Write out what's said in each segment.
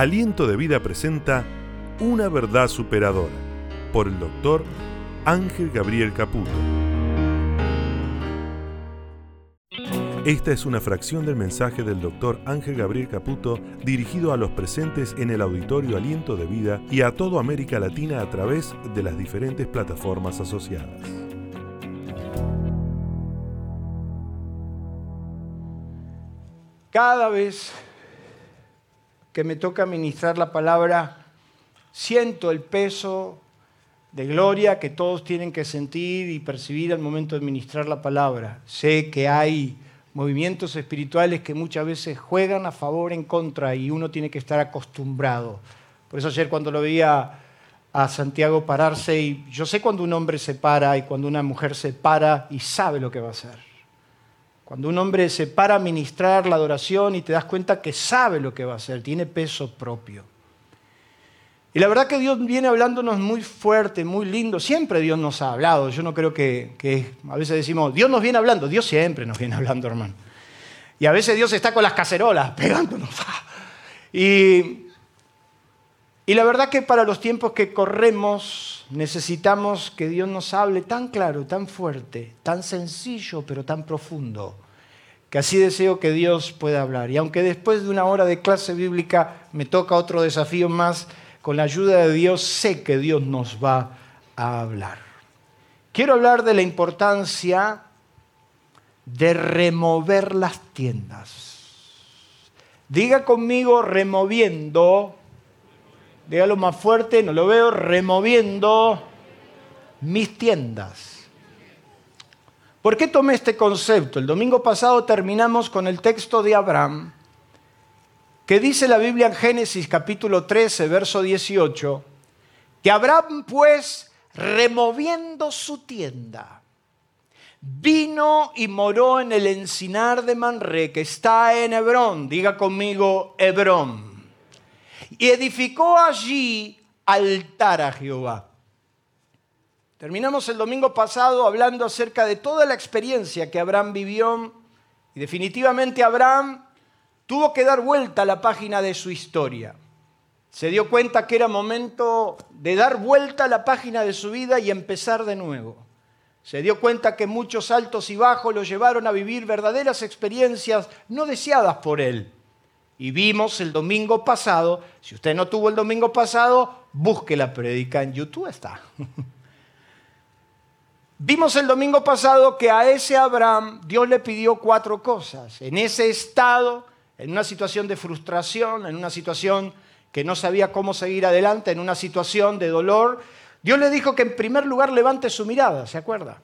Aliento de Vida presenta Una verdad superadora por el doctor Ángel Gabriel Caputo. Esta es una fracción del mensaje del doctor Ángel Gabriel Caputo dirigido a los presentes en el auditorio Aliento de Vida y a toda América Latina a través de las diferentes plataformas asociadas. Cada vez que me toca ministrar la palabra, siento el peso de gloria que todos tienen que sentir y percibir al momento de ministrar la palabra. Sé que hay movimientos espirituales que muchas veces juegan a favor, en contra, y uno tiene que estar acostumbrado. Por eso ayer cuando lo veía a Santiago pararse, y yo sé cuando un hombre se para y cuando una mujer se para y sabe lo que va a hacer. Cuando un hombre se para a ministrar la adoración y te das cuenta que sabe lo que va a hacer, tiene peso propio. Y la verdad que Dios viene hablándonos muy fuerte, muy lindo. Siempre Dios nos ha hablado. Yo no creo que, a veces decimos, Dios nos viene hablando. Dios siempre nos viene hablando, hermano. Y a veces Dios está con las cacerolas pegándonos. Y la verdad que para los tiempos que corremos necesitamos que Dios nos hable tan claro, tan fuerte, tan sencillo, pero tan profundo, que así deseo que Dios pueda hablar. Y aunque después de una hora de clase bíblica me toca otro desafío más, con la ayuda de Dios sé que Dios nos va a hablar. Quiero hablar de la importancia de remover las tiendas. Diga conmigo removiendo dígalo más fuerte, no lo veo, removiendo mis tiendas. ¿Por qué tomé este concepto? El domingo pasado terminamos con el texto de Abraham, que dice la Biblia en Génesis capítulo 13, verso 18, que Abraham pues, removiendo su tienda, vino y moró en el encinar de Manre, que está en Hebrón. Diga conmigo, Hebrón y edificó allí altar a Jehová. Terminamos el domingo pasado hablando acerca de toda la experiencia que Abraham vivió y definitivamente Abraham tuvo que dar vuelta a la página de su historia. Se dio cuenta que era momento de dar vuelta a la página de su vida y empezar de nuevo. Se dio cuenta que muchos altos y bajos lo llevaron a vivir verdaderas experiencias no deseadas por él. Y vimos el domingo pasado, si usted no tuvo el domingo pasado, busque la predica en YouTube, está. Vimos el domingo pasado que a ese Abraham Dios le pidió cuatro cosas. En ese estado, en una situación de frustración, en una situación que no sabía cómo seguir adelante, en una situación de dolor, Dios le dijo que en primer lugar levante su mirada, ¿se acuerda?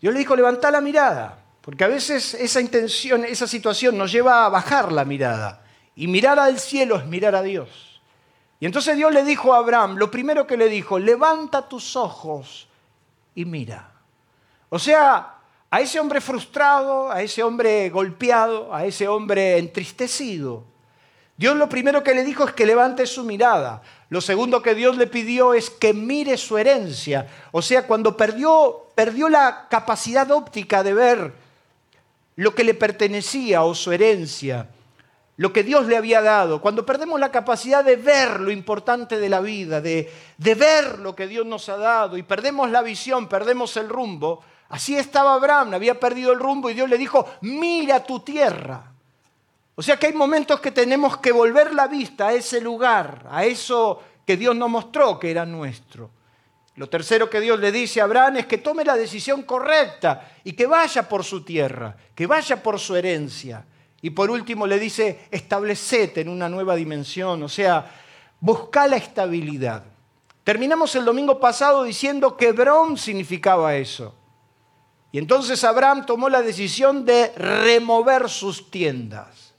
Dios le dijo, levanta la mirada, porque a veces esa intención, esa situación nos lleva a bajar la mirada. Y mirar al cielo es mirar a Dios. Y entonces Dios le dijo a Abraham, lo primero que le dijo, levanta tus ojos y mira. O sea, a ese hombre frustrado, a ese hombre golpeado, a ese hombre entristecido, Dios lo primero que le dijo es que levante su mirada. Lo segundo que Dios le pidió es que mire su herencia. O sea, cuando perdió, perdió la capacidad óptica de ver lo que le pertenecía o su herencia, lo que Dios le había dado, cuando perdemos la capacidad de ver lo importante de la vida, de, de, ver lo que Dios nos ha dado y perdemos la visión, perdemos el rumbo, así estaba Abraham, había perdido el rumbo y Dios le dijo, mira tu tierra. O sea que hay momentos que tenemos que volver la vista a ese lugar, a eso que Dios nos mostró que era nuestro. Lo tercero que Dios le dice a Abraham es que tome la decisión correcta y que vaya por su tierra, que vaya por su herencia. Y por último le dice, establecete en una nueva dimensión, o sea, busca la estabilidad. Terminamos el domingo pasado diciendo que Hebrón significaba eso. Y entonces Abraham tomó la decisión de remover sus tiendas.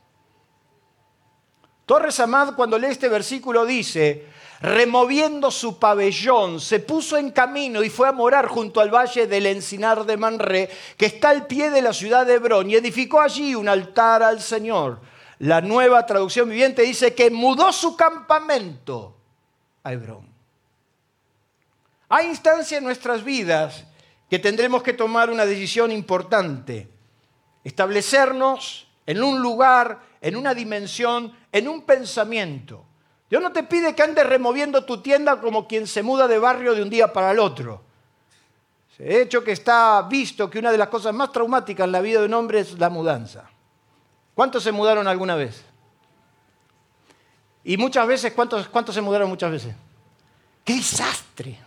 Torres Amad cuando lee este versículo dice, removiendo su pabellón, se puso en camino y fue a morar junto al valle del encinar de Manré, que está al pie de la ciudad de Hebrón, y edificó allí un altar al Señor. La nueva traducción viviente dice que mudó su campamento a Hebrón. Hay instancias en nuestras vidas que tendremos que tomar una decisión importante, establecernos en un lugar, en una dimensión, en un pensamiento Dios no te pide que andes removiendo tu tienda como quien se muda de barrio de un día para el otro. De hecho, que está visto que una de las cosas más traumáticas en la vida de un hombre es la mudanza. ¿Cuántos se mudaron alguna vez? Y muchas veces, ¿cuántos, cuántos se mudaron muchas veces? ¡Qué desastre!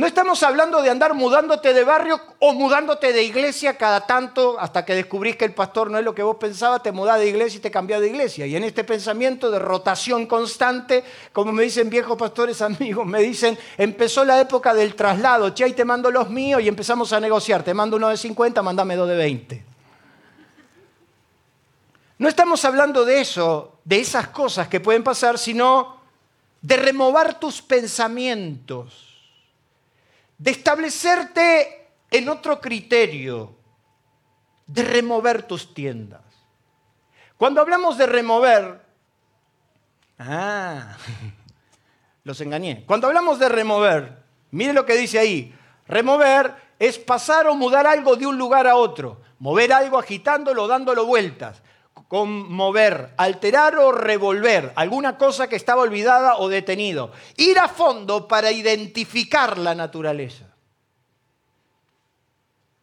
No estamos hablando de andar mudándote de barrio o mudándote de iglesia cada tanto hasta que descubrís que el pastor no es lo que vos pensabas, te mudás de iglesia y te cambiás de iglesia. Y en este pensamiento de rotación constante, como me dicen viejos pastores amigos, me dicen, empezó la época del traslado, che, ahí te mando los míos y empezamos a negociar, te mando uno de 50, mandame dos de 20. No estamos hablando de eso, de esas cosas que pueden pasar, sino de remover tus pensamientos de establecerte en otro criterio, de remover tus tiendas. Cuando hablamos de remover, ah, los engañé. Cuando hablamos de remover, mire lo que dice ahí, remover es pasar o mudar algo de un lugar a otro, mover algo agitándolo, dándolo vueltas conmover, alterar o revolver alguna cosa que estaba olvidada o detenido. Ir a fondo para identificar la naturaleza.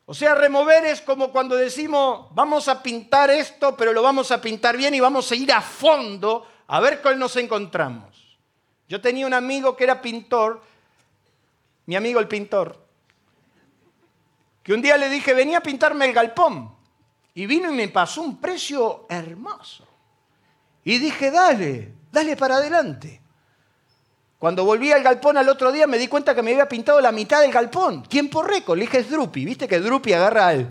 O sea, remover es como cuando decimos, vamos a pintar esto, pero lo vamos a pintar bien y vamos a ir a fondo a ver cuál nos encontramos. Yo tenía un amigo que era pintor, mi amigo el pintor, que un día le dije, venía a pintarme el galpón. Y vino y me pasó un precio hermoso. Y dije, dale, dale para adelante. Cuando volví al galpón al otro día me di cuenta que me había pintado la mitad del galpón. Tiempo récord. Le dije, es Drupi. ¿Viste que Drupi agarra el,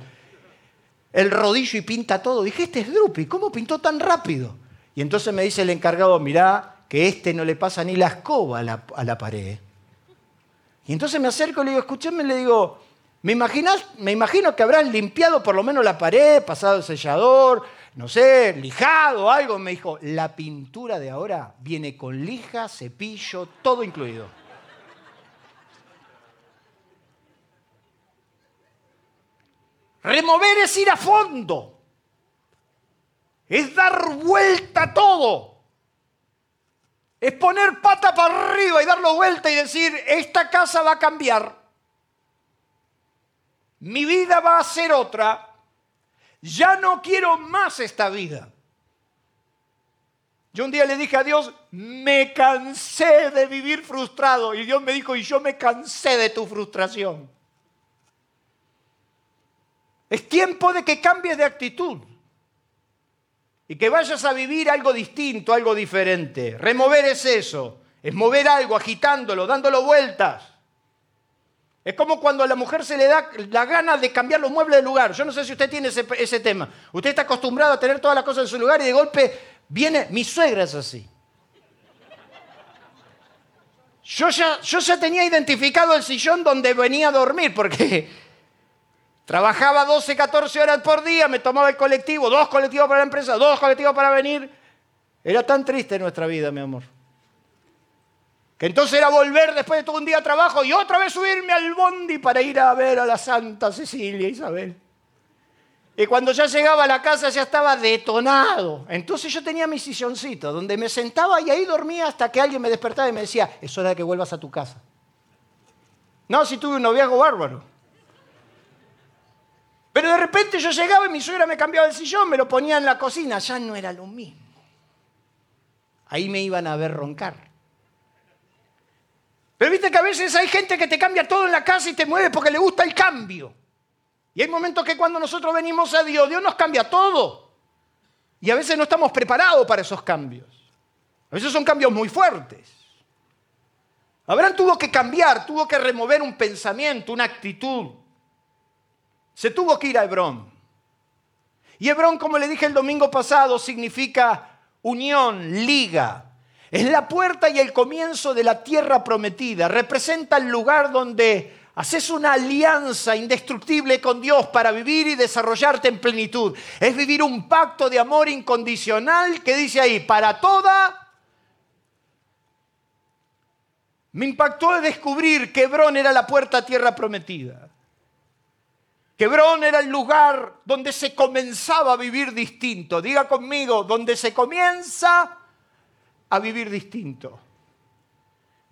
el rodillo y pinta todo? Dije, este es Drupi. ¿Cómo pintó tan rápido? Y entonces me dice el encargado, mirá, que este no le pasa ni la escoba a la, a la pared. Y entonces me acerco y le digo, escúchame, le digo, ¿Me, me imagino que habrán limpiado por lo menos la pared, pasado el sellador, no sé, lijado, algo. Me dijo, la pintura de ahora viene con lija, cepillo, todo incluido. Remover es ir a fondo. Es dar vuelta a todo. Es poner pata para arriba y darlo vuelta y decir, esta casa va a cambiar mi vida va a ser otra, ya no quiero más esta vida. Yo un día le dije a Dios, me cansé de vivir frustrado. Y Dios me dijo, y yo me cansé de tu frustración. Es tiempo de que cambies de actitud y que vayas a vivir algo distinto, algo diferente. Remover es eso, es mover algo, agitándolo, dándolo vueltas. Es como cuando a la mujer se le da la gana de cambiar los muebles de lugar. Yo no sé si usted tiene ese, tema. Usted está acostumbrado a tener todas las cosas en su lugar y de golpe viene, mi suegra es así. Yo ya, yo ya tenía identificado el sillón donde venía a dormir porque trabajaba 12, 14 horas por día, me tomaba el colectivo, dos colectivos para la empresa, dos colectivos para venir. Era tan triste nuestra vida, mi amor. Que entonces era volver después de todo un día de trabajo y otra vez subirme al bondi para ir a ver a la Santa Cecilia Isabel. Y cuando ya llegaba a la casa ya estaba detonado. Entonces yo tenía mi silloncito donde me sentaba y ahí dormía hasta que alguien me despertaba y me decía, es hora de que vuelvas a tu casa. No, si tuve un noviazgo bárbaro. Pero de repente yo llegaba y mi suegra me cambiaba el sillón, me lo ponía en la cocina, ya no era lo mismo. Ahí me iban a ver roncar. Pero viste que a veces hay gente que te cambia todo en la casa y te mueve porque le gusta el cambio. Y hay momentos que cuando nosotros venimos a Dios, Dios nos cambia todo. Y a veces no estamos preparados para esos cambios. A veces son cambios muy fuertes. Abraham tuvo que cambiar, tuvo que remover un pensamiento, una actitud. Se tuvo que ir a Hebrón. Y Hebrón, como le dije el domingo pasado, significa unión, liga, es la puerta y el comienzo de la tierra prometida. Representa el lugar donde haces una alianza indestructible con Dios para vivir y desarrollarte en plenitud. Es vivir un pacto de amor incondicional que dice ahí, para toda... Me impactó descubrir que Hebrón era la puerta a tierra prometida. Quebrón era el lugar donde se comenzaba a vivir distinto. Diga conmigo, donde se comienza a vivir distinto.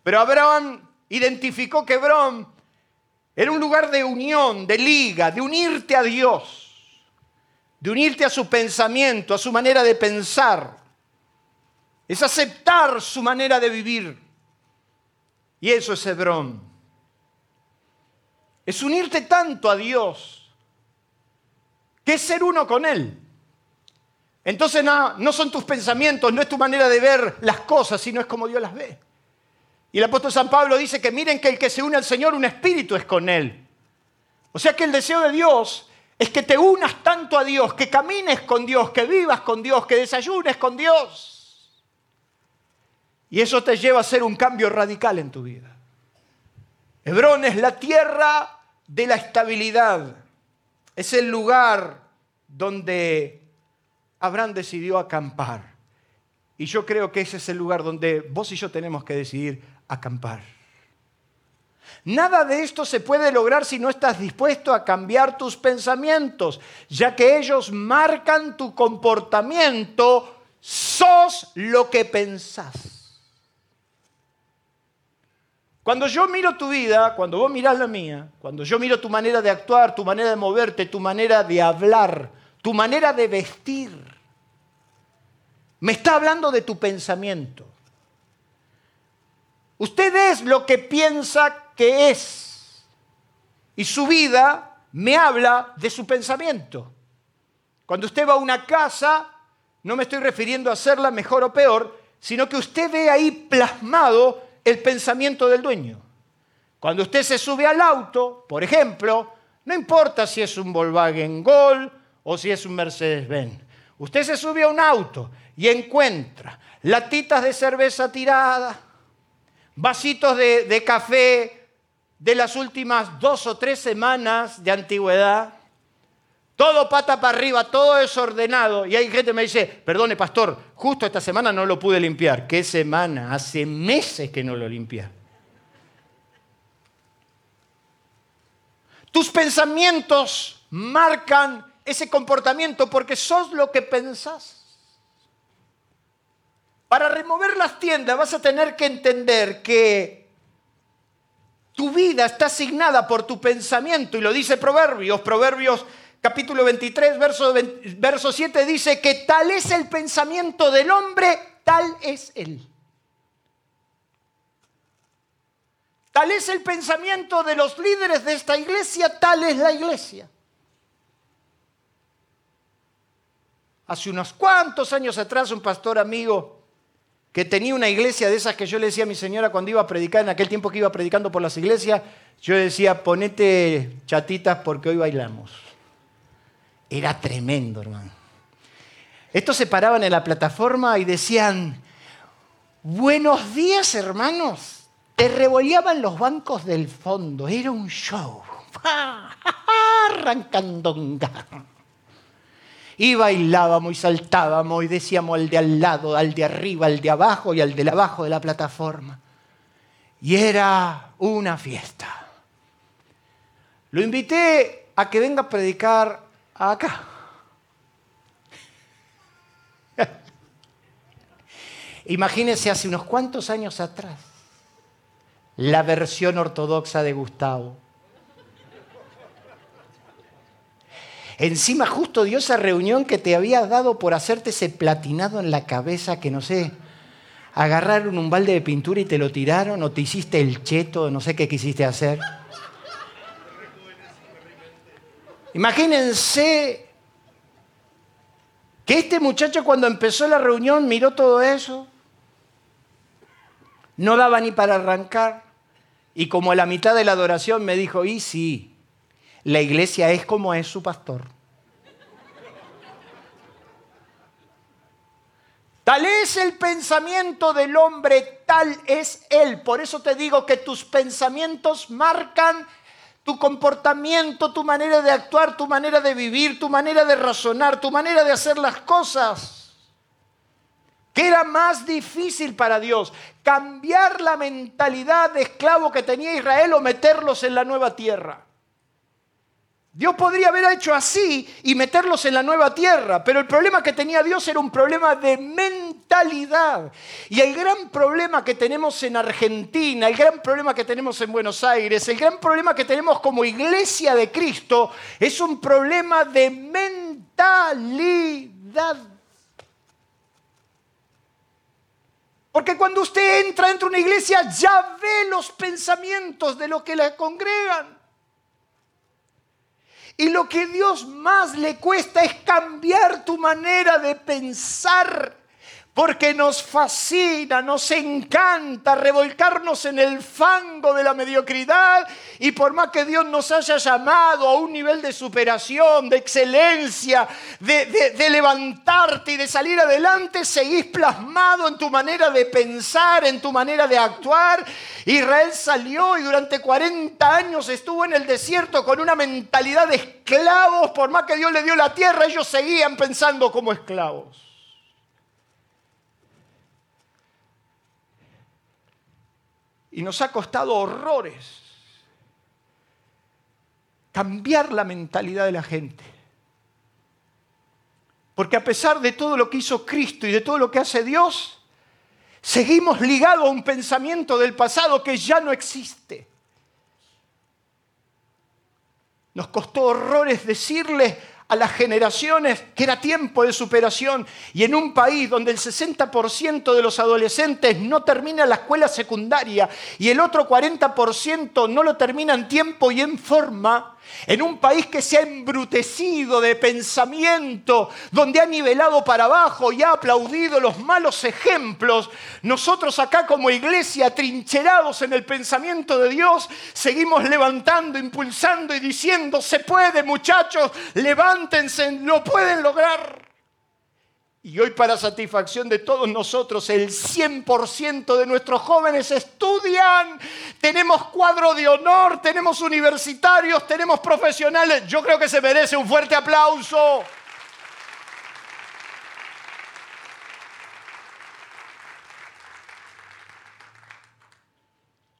Pero Abraham identificó que Hebrón era un lugar de unión, de liga, de unirte a Dios, de unirte a su pensamiento, a su manera de pensar. Es aceptar su manera de vivir. Y eso es Hebrón. Es unirte tanto a Dios que es ser uno con Él. Entonces no, no son tus pensamientos, no es tu manera de ver las cosas, sino es como Dios las ve. Y el apóstol San Pablo dice que miren que el que se une al Señor, un espíritu es con él. O sea que el deseo de Dios es que te unas tanto a Dios, que camines con Dios, que vivas con Dios, que desayunes con Dios. Y eso te lleva a hacer un cambio radical en tu vida. Hebrón es la tierra de la estabilidad. Es el lugar donde Abraham decidió acampar. Y yo creo que ese es el lugar donde vos y yo tenemos que decidir acampar. Nada de esto se puede lograr si no estás dispuesto a cambiar tus pensamientos, ya que ellos marcan tu comportamiento, sos lo que pensás. Cuando yo miro tu vida, cuando vos mirás la mía, cuando yo miro tu manera de actuar, tu manera de moverte, tu manera de hablar, tu manera de vestir, me está hablando de tu pensamiento. Usted es lo que piensa que es. Y su vida me habla de su pensamiento. Cuando usted va a una casa, no me estoy refiriendo a hacerla mejor o peor, sino que usted ve ahí plasmado el pensamiento del dueño. Cuando usted se sube al auto, por ejemplo, no importa si es un Volkswagen Gol o si es un Mercedes-Benz. Usted se sube a un auto y encuentra latitas de cerveza tiradas, vasitos de, café de las últimas dos o tres semanas de antigüedad, todo pata para arriba, todo desordenado. Y hay gente que me dice, perdone pastor, justo esta semana no lo pude limpiar. ¿Qué semana? Hace meses que no lo limpia. Tus pensamientos marcan ese comportamiento porque sos lo que pensás. Para remover las tiendas vas a tener que entender que tu vida está asignada por tu pensamiento y lo dice Proverbios, Proverbios capítulo 23, verso, verso 7 dice que tal es el pensamiento del hombre, tal es él. Tal es el pensamiento de los líderes de esta iglesia, tal es la iglesia. Hace unos cuantos años atrás un pastor amigo que tenía una iglesia de esas que yo le decía a mi señora cuando iba a predicar, en aquel tiempo que iba predicando por las iglesias, yo decía, ponete chatitas porque hoy bailamos. Era tremendo, hermano. Estos se paraban en la plataforma y decían, buenos días, hermanos. Te revoleaban los bancos del fondo, era un show. Arrancandonga. Y bailábamos y saltábamos y decíamos al de al lado, al de arriba, al de abajo y al de abajo de la plataforma. Y era una fiesta. Lo invité a que venga a predicar acá. Imagínense hace unos cuantos años atrás la versión ortodoxa de Gustavo. Encima justo dio esa reunión que te había dado por hacerte ese platinado en la cabeza que no sé, agarraron un balde de pintura y te lo tiraron o te hiciste el cheto, no sé qué quisiste hacer. Imagínense que este muchacho cuando empezó la reunión miró todo eso, no daba ni para arrancar y como a la mitad de la adoración me dijo, y sí, la iglesia es como es su pastor. Tal es el pensamiento del hombre, tal es él. Por eso te digo que tus pensamientos marcan tu comportamiento, tu manera de actuar, tu manera de vivir, tu manera de razonar, tu manera de hacer las cosas. ¿Qué era más difícil para Dios? ¿Cambiar la mentalidad de esclavo que tenía Israel o meterlos en la nueva tierra? Dios podría haber hecho así y meterlos en la nueva tierra, pero el problema que tenía Dios era un problema de mentalidad. Y el gran problema que tenemos en Argentina, el gran problema que tenemos en Buenos Aires, el gran problema que tenemos como iglesia de Cristo es un problema de mentalidad. Porque cuando usted entra dentro de una iglesia ya ve los pensamientos de los que la congregan. Y lo que Dios más le cuesta es cambiar tu manera de pensar porque nos fascina, nos encanta revolcarnos en el fango de la mediocridad y por más que Dios nos haya llamado a un nivel de superación, de excelencia, de, levantarte y de salir adelante, seguís plasmado en tu manera de pensar, en tu manera de actuar. Israel salió y durante 40 años estuvo en el desierto con una mentalidad de esclavos, por más que Dios le dio la tierra, ellos seguían pensando como esclavos. Y nos ha costado horrores cambiar la mentalidad de la gente. Porque a pesar de todo lo que hizo Cristo y de todo lo que hace Dios, seguimos ligados a un pensamiento del pasado que ya no existe. Nos costó horrores decirle a las generaciones que era tiempo de superación. Y en un país donde el 60% de los adolescentes no termina la escuela secundaria y el otro 40% no lo termina en tiempo y en forma, en un país que se ha embrutecido de pensamiento, donde ha nivelado para abajo y ha aplaudido los malos ejemplos, nosotros acá como iglesia, trincherados en el pensamiento de Dios, seguimos levantando, impulsando y diciendo, se puede muchachos, levántense, lo pueden lograr. Y hoy para satisfacción de todos nosotros, el 100% de nuestros jóvenes estudian, tenemos cuadro de honor, tenemos universitarios, tenemos profesionales. Yo creo que se merece un fuerte aplauso.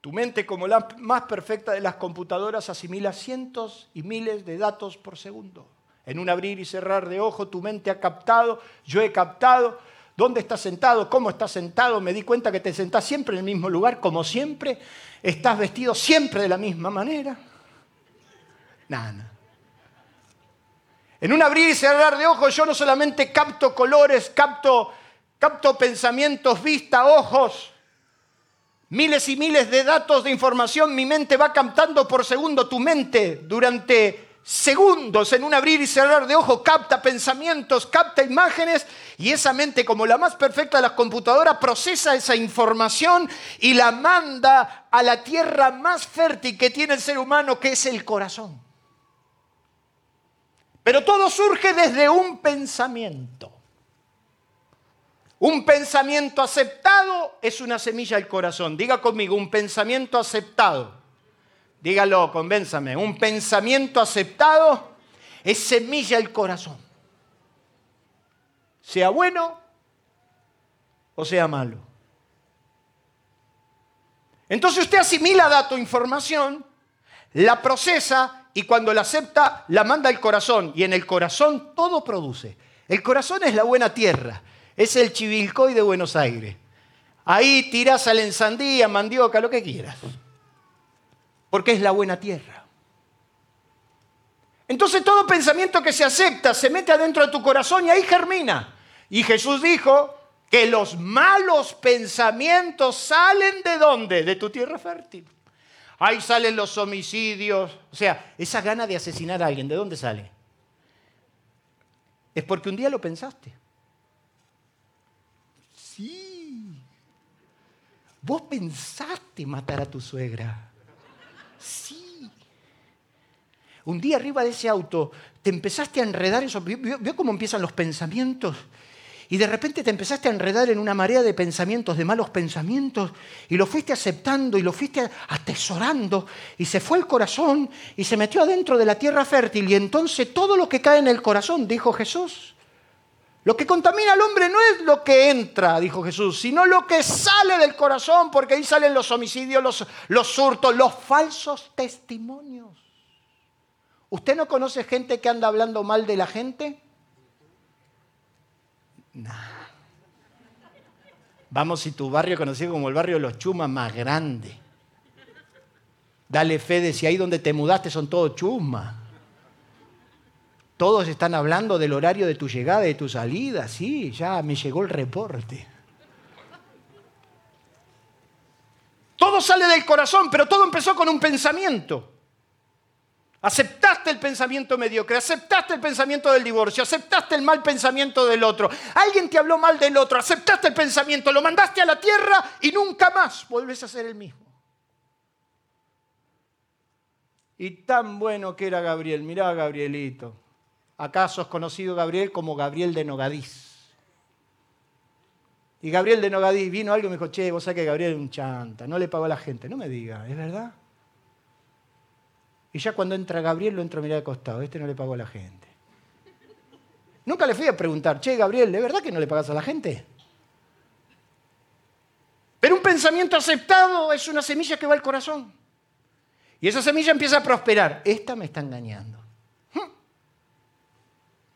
Tu mente, como la más perfecta de las computadoras, asimila cientos y miles de datos por segundo. En un abrir y cerrar de ojo, tu mente ha captado, yo he captado. ¿Dónde estás sentado? ¿Cómo estás sentado? Me di cuenta que te sentás siempre en el mismo lugar, como siempre. Estás vestido siempre de la misma manera. Nada. En un abrir y cerrar de ojos, yo no solamente capto colores, capto, capto pensamientos, vista, ojos, miles y miles de datos de información. Mi mente va captando por segundo tu mente durante segundos en un abrir y cerrar de ojos, capta pensamientos, capta imágenes y esa mente como la más perfecta de las computadoras procesa esa información y la manda a la tierra más fértil que tiene el ser humano, que es el corazón. Pero todo surge desde un pensamiento. Un pensamiento aceptado es una semilla del corazón. Diga conmigo, un pensamiento aceptado dígalo, convénzame, un pensamiento aceptado es semilla del corazón. Sea bueno o sea malo. Entonces usted asimila dato, información, la procesa y cuando la acepta la manda al corazón y en el corazón todo produce. El corazón es la buena tierra, es el chivilcoy de Buenos Aires. Ahí tiras al ensandía, mandioca, lo que quieras porque es la buena tierra. Entonces todo pensamiento que se acepta se mete adentro de tu corazón y ahí germina. Y Jesús dijo que los malos pensamientos salen de dónde? De tu tierra fértil. Ahí salen los homicidios. O sea, esa gana de asesinar a alguien, ¿de dónde sale? Es porque un día lo pensaste. Sí. Vos pensaste matar a tu suegra. Sí. Un día arriba de ese auto te empezaste a enredar eso. ¿Vio, cómo empiezan los pensamientos? Y de repente te empezaste a enredar en una marea de pensamientos, de malos pensamientos, y lo fuiste aceptando y lo fuiste atesorando, y se fue el corazón y se metió adentro de la tierra fértil. Y entonces todo lo que cae en el corazón, dijo Jesús, lo que contamina al hombre no es lo que entra, dijo Jesús, sino lo que sale del corazón, porque ahí salen los homicidios, los, los hurtos, los falsos testimonios. ¿Usted no conoce gente que anda hablando mal de la gente? Vamos, si tu barrio conocido como el barrio de los chumas más grande. Dale fe de si ahí donde te mudaste son todos chumas. Todos están hablando del horario de tu llegada y de tu salida. Sí, ya me llegó el reporte. Todo sale del corazón, pero todo empezó con un pensamiento. Aceptaste el pensamiento mediocre, aceptaste el pensamiento del divorcio, aceptaste el mal pensamiento del otro. Alguien te habló mal del otro, aceptaste el pensamiento, lo mandaste a la tierra y nunca más vuelves a ser el mismo. Y tan bueno que era Gabriel, mirá Gabrielito. ¿Acaso has conocido Gabriel como Gabriel de Nogadís? Y Gabriel de Nogadís vino algo y me dijo, che, vos sabés que Gabriel es un chanta, no le pagó a la gente. No me diga, ¿es verdad? Y ya cuando entra Gabriel lo entro a mirar de costado. Este no le pagó a la gente. Nunca le fui a preguntar, che, Gabriel, ¿de verdad que no le pagas a la gente? Pero un pensamiento aceptado es una semilla que va al corazón. Y esa semilla empieza a prosperar. Esta me está engañando.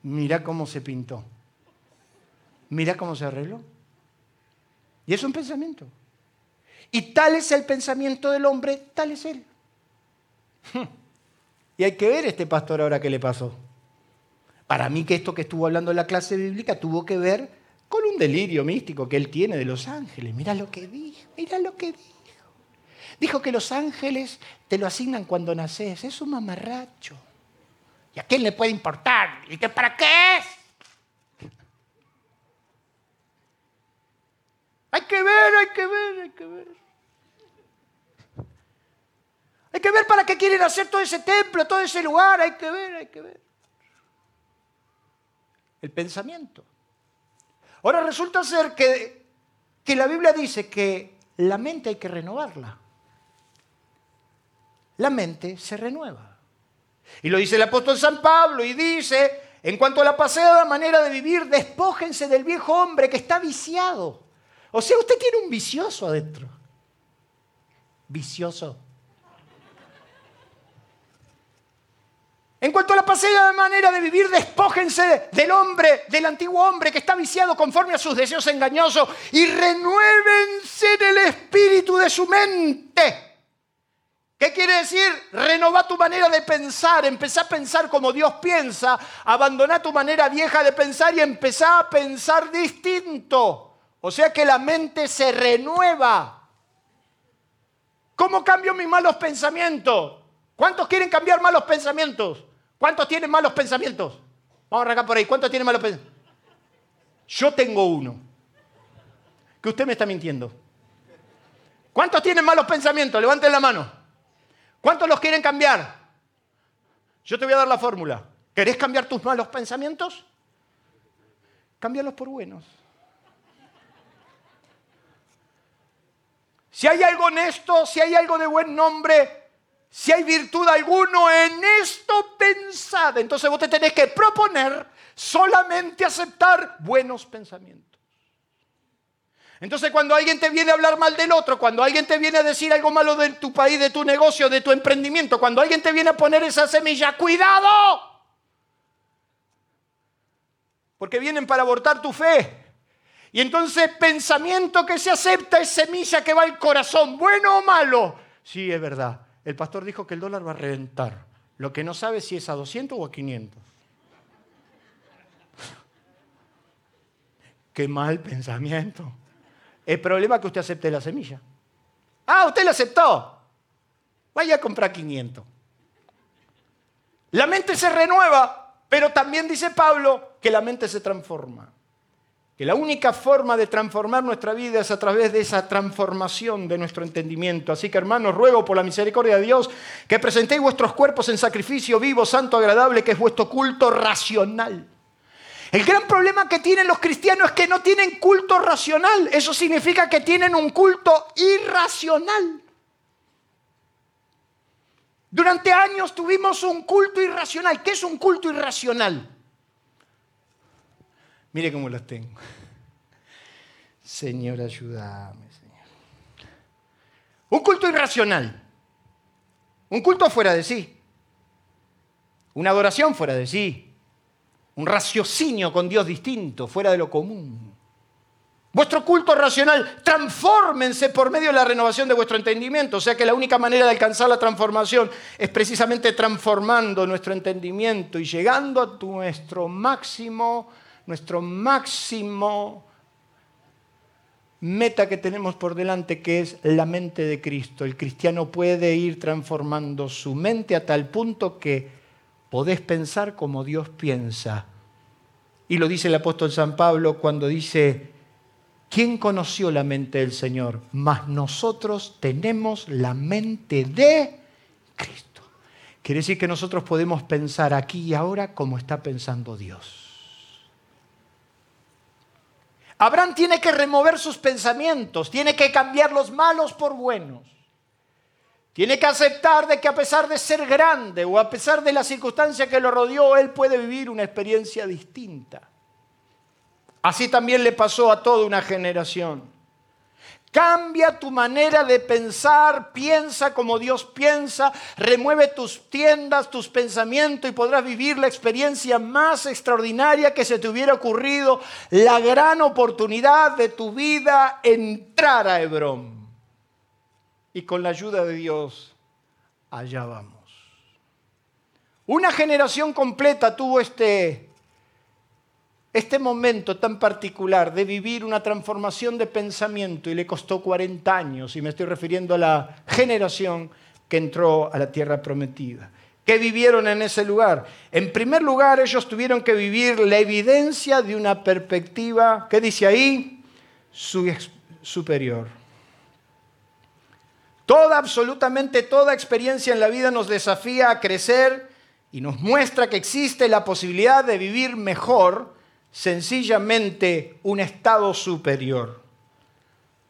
Mira cómo se pintó. Mira cómo se arregló. Y es un pensamiento. Y tal es el pensamiento del hombre, tal es él. Y hay que ver este pastor ahora qué le pasó. Para mí que esto que estuvo hablando en la clase bíblica tuvo que ver con un delirio místico que él tiene de los ángeles. Mira lo que dijo, mira lo que dijo. Dijo que los ángeles te lo asignan cuando naces. Es un mamarracho. ¿Y a quién le puede importar? ¿Y qué para qué es? Hay que ver, hay que ver, hay que ver. Hay que ver para qué quieren hacer todo ese templo, todo ese lugar. Hay que ver, hay que ver. El pensamiento. Ahora resulta ser que, que la Biblia dice que la mente hay que renovarla. La mente se renueva. Y lo dice el apóstol San Pablo y dice, en cuanto a la paseada manera de vivir, despójense del viejo hombre que está viciado. O sea, usted tiene un vicioso adentro. Vicioso. En cuanto a la pasada manera de vivir, despójense del hombre, del antiguo hombre que está viciado conforme a sus deseos engañosos y renuévense en el espíritu de su mente. ¿Qué quiere decir? Renova tu manera de pensar, empezá a pensar como Dios piensa, abandona tu manera vieja de pensar y empezá a pensar distinto. O sea que la mente se renueva. ¿Cómo cambio mis malos pensamientos? ¿Cuántos quieren cambiar malos pensamientos? ¿Cuántos tienen malos pensamientos? Vamos a arrancar por ahí. ¿Cuántos tienen malos pensamientos? Yo tengo uno. Que usted me está mintiendo. ¿Cuántos tienen malos pensamientos? Levanten la mano. ¿Cuántos los quieren cambiar? Yo te voy a dar la fórmula. ¿Querés cambiar tus malos pensamientos? Cámbialos por buenos. Si hay algo honesto, si hay algo de buen nombre, si hay virtud alguno en esto, pensad. Entonces vos te tenés que proponer solamente aceptar buenos pensamientos. Entonces cuando alguien te viene a hablar mal del otro, cuando alguien te viene a decir algo malo de tu país, de tu negocio, de tu emprendimiento, cuando alguien te viene a poner esa semilla, cuidado. Porque vienen para abortar tu fe. Y entonces pensamiento que se acepta es semilla que va al corazón, bueno o malo. Sí, es verdad. El pastor dijo que el dólar va a reventar. Lo que no sabe si es a 200 o a 500. Qué mal pensamiento. El problema es que usted acepte la semilla. Ah, usted la aceptó. Vaya a comprar 500. La mente se renueva, pero también dice Pablo que la mente se transforma que la única forma de transformar nuestra vida es a través de esa transformación de nuestro entendimiento. Así que hermanos, ruego por la misericordia de Dios que presentéis vuestros cuerpos en sacrificio vivo, santo, agradable, que es vuestro culto racional. El gran problema que tienen los cristianos es que no tienen culto racional. Eso significa que tienen un culto irracional. Durante años tuvimos un culto irracional. ¿Qué es un culto irracional? Mire cómo las tengo. Señor, ayúdame, Señor. Un culto irracional. Un culto fuera de sí. una adoración fuera de sí, un raciocinio con Dios distinto, fuera de lo común. Vuestro culto racional, transfórmense por medio de la renovación de vuestro entendimiento. O sea que la única manera de alcanzar la transformación es precisamente transformando nuestro entendimiento y llegando a nuestro máximo, nuestro máximo meta que tenemos por delante, que es la mente de Cristo. El cristiano puede ir transformando su mente a tal punto que podés pensar como Dios piensa. Y lo dice el apóstol San Pablo cuando dice, ¿Quién conoció la mente del Señor? Mas nosotros tenemos la mente de Cristo. Quiere decir que nosotros podemos pensar aquí y ahora como está pensando Dios. Abraham tiene que remover sus pensamientos, tiene que cambiar los malos por buenos. Tiene que aceptar de que a pesar de ser grande o a pesar de la circunstancia que lo rodeó, él puede vivir una experiencia distinta. Así también le pasó a toda una generación. Cambia tu manera de pensar, piensa como Dios piensa, remueve tus tiendas, tus pensamientos y podrás vivir la experiencia más extraordinaria que se te hubiera ocurrido, la gran oportunidad de tu vida entrar a Hebrón. Y con la ayuda de Dios, allá vamos. Una generación completa tuvo este este momento tan particular de vivir una transformación de pensamiento y le costó 40 años, y me estoy refiriendo a la generación que entró a la tierra prometida. ¿Qué vivieron en ese lugar? En primer lugar, ellos tuvieron que vivir la evidencia de una perspectiva, ¿qué dice ahí? superior. Toda, absolutamente toda experiencia en la vida nos desafía a crecer y nos muestra que existe la posibilidad de vivir mejor sencillamente un estado superior.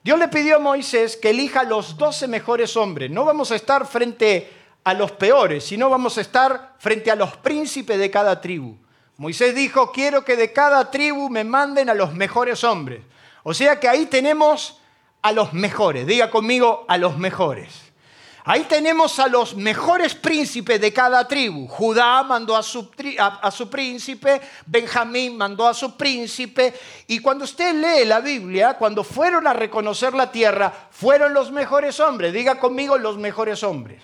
Dios le pidió a Moisés que elija los doce mejores hombres. No vamos a estar frente a los peores, sino vamos a estar frente a los príncipes de cada tribu. Moisés dijo, quiero que de cada tribu me manden a los mejores hombres. O sea que ahí tenemos a los mejores. Diga conmigo, a los mejores. Ahí tenemos a los mejores príncipes de cada tribu. Judá mandó a su, príncipe, Benjamín mandó a su príncipe. Y cuando usted lee la Biblia, cuando fueron a reconocer la tierra, fueron los mejores hombres. Diga conmigo los mejores hombres.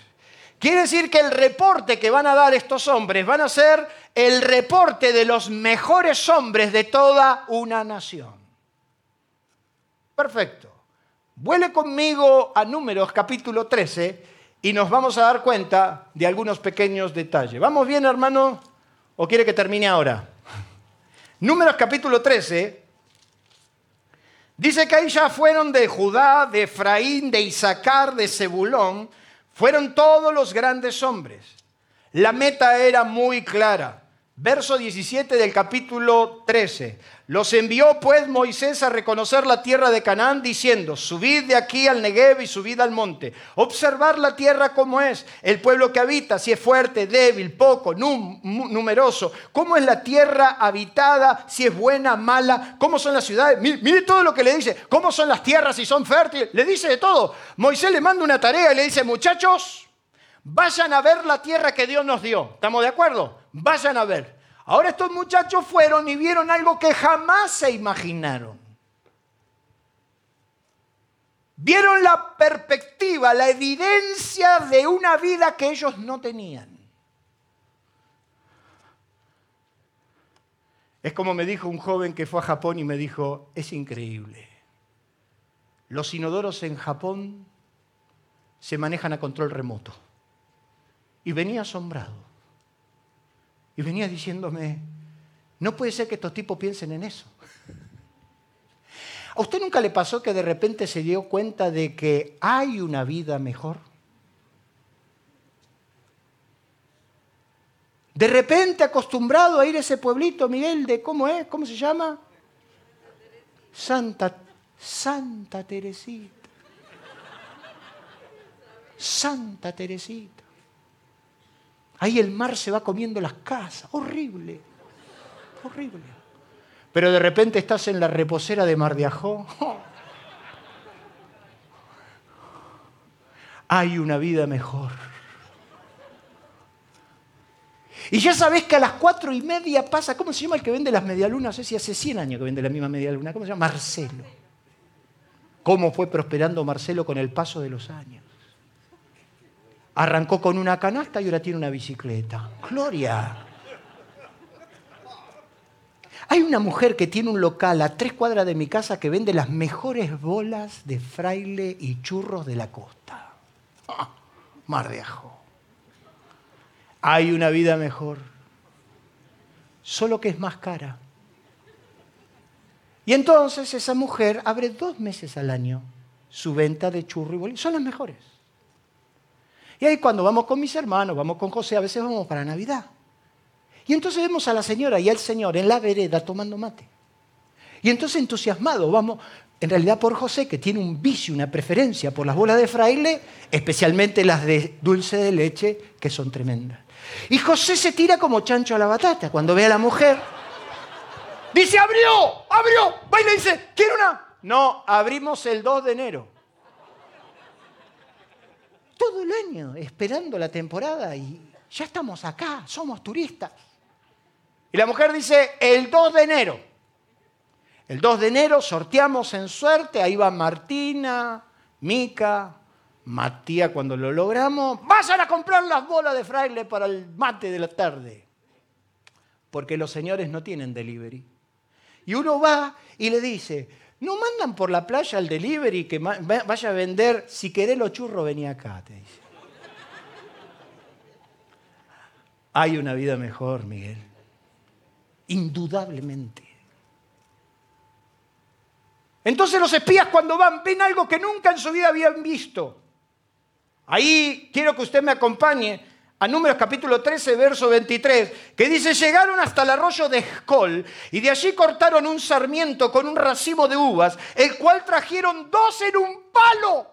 Quiere decir que el reporte que van a dar estos hombres van a ser el reporte de los mejores hombres de toda una nación. Perfecto. Vuele conmigo a Números capítulo 13 y nos vamos a dar cuenta de algunos pequeños detalles. ¿Vamos bien, hermano? ¿O quiere que termine ahora? Números capítulo 13. Dice que ahí ya fueron de Judá, de Efraín, de Isaacar, de Zebulón. Fueron todos los grandes hombres. La meta era muy clara. Verso 17 del capítulo 13. Los envió pues Moisés a reconocer la tierra de Canaán, diciendo, subid de aquí al Negev y subid al monte, observar la tierra como es, el pueblo que habita, si es fuerte, débil, poco, numeroso, cómo es la tierra habitada, si es buena, mala, cómo son las ciudades. Mire, mire, todo lo que le dice, cómo son las tierras, si son fértiles, le dice de todo. Moisés le manda una tarea y le dice, muchachos, vayan a ver la tierra que Dios nos dio. ¿Estamos de acuerdo? Vayan a ver. Ahora estos muchachos fueron y vieron algo que jamás se imaginaron. Vieron la perspectiva, la evidencia de una vida que ellos no tenían. Es como me dijo un joven que fue a Japón y me dijo, es increíble. Los inodoros en Japón se manejan a control remoto. Y venía asombrado. Y venía diciéndome, no puede ser que estos tipos piensen en eso. ¿A usted nunca le pasó que de repente se dio cuenta de que hay una vida mejor? De repente acostumbrado a ir a ese pueblito, Miguel, de cómo es, cómo se llama? Santa, Santa Teresita. Santa Teresita. Ahí el mar se va comiendo las casas. Horrible. Horrible. Pero de repente estás en la reposera de Mar de Ajó. Hay una vida mejor. Y ya sabés que a las cuatro y media pasa, ¿cómo se llama el que vende las medialunas? No sé si hace 100 años que vende la misma medialuna. ¿Cómo se llama? Marcelo. ¿Cómo fue prosperando Marcelo con el paso de los años? Arrancó con una canasta y ahora tiene una bicicleta. Gloria. Hay una mujer que tiene un local a tres cuadras de mi casa que vende las mejores bolas de fraile y churros de la costa. Ah, mar de ajo. Hay una vida mejor, solo que es más cara. Y entonces esa mujer abre dos meses al año su venta de churro y bolillo. Son las mejores. Y ahí cuando vamos con mis hermanos, vamos con José, a veces vamos para Navidad. Y entonces vemos a la señora y al señor en la vereda tomando mate. Y entonces entusiasmados vamos, en realidad por José, que tiene un vicio, una preferencia por las bolas de fraile, especialmente las de dulce de leche, que son tremendas. Y José se tira como chancho a la batata cuando ve a la mujer. Dice, abrió, abrió. Va y dice, ¿quiere una? No, abrimos el 2 de enero. Todo el año esperando la temporada y ya estamos acá, somos turistas. Y la mujer dice, el 2 de enero. El 2 de enero sorteamos en suerte, ahí va Martina, Mica, Matías cuando lo logramos, vayan a comprar las bolas de fraile para el mate de la tarde. Porque los señores no tienen delivery. Y uno va y le dice, no mandan por la playa al delivery que vaya a vender, si querés los churros, vení acá, te dice. Hay una vida mejor, Miguel indudablemente. Entonces los espías cuando van ven algo que nunca en su vida habían visto. Ahí quiero que usted me acompañe a Números capítulo 13, verso 23, que dice, llegaron hasta el arroyo de Escol y de allí cortaron un sarmiento con un racimo de uvas, el cual trajeron dos en un palo.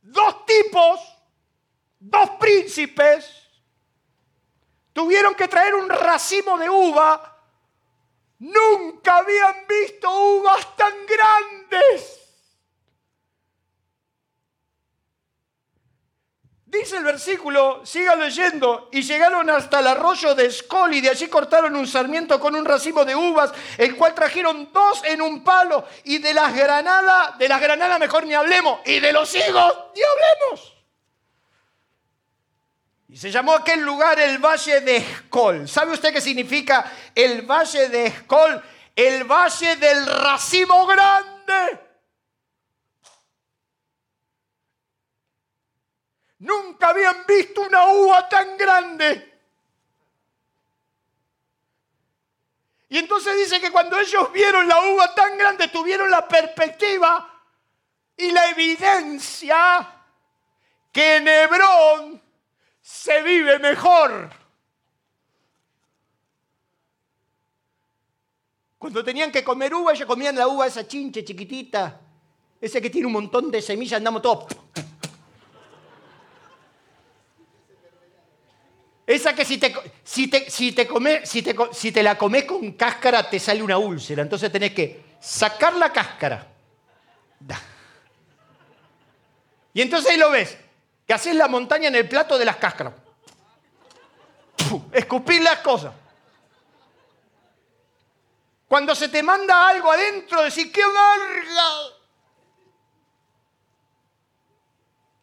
Dos tipos, dos príncipes, Tuvieron que traer un racimo de uva. Nunca habían visto uvas tan grandes. Dice el versículo, siga leyendo, y llegaron hasta el arroyo de Escol y de allí cortaron un sarmiento con un racimo de uvas, el cual trajeron dos en un palo, y de las granadas, de las granadas mejor ni hablemos, y de los higos ni hablemos. Y se llamó aquel lugar el Valle de Escol. ¿Sabe usted qué significa el Valle de Escol? El Valle del Racimo Grande. Nunca habían visto una uva tan grande. Y entonces dice que cuando ellos vieron la uva tan grande, tuvieron la perspectiva y la evidencia que en Hebrón se vive mejor. Cuando tenían que comer uva, ellos comían la uva esa chinche chiquitita, ese que tiene un montón de semillas, andamos todos. Esa que si te, si te, si te, si te, la comes con cáscara te sale una úlcera, entonces tenés que sacar la cáscara. Y entonces ahí lo ves, que haces la montaña en el plato de las cáscaras. escupir las cosas. Cuando se te manda algo adentro, decir, ¡qué larga!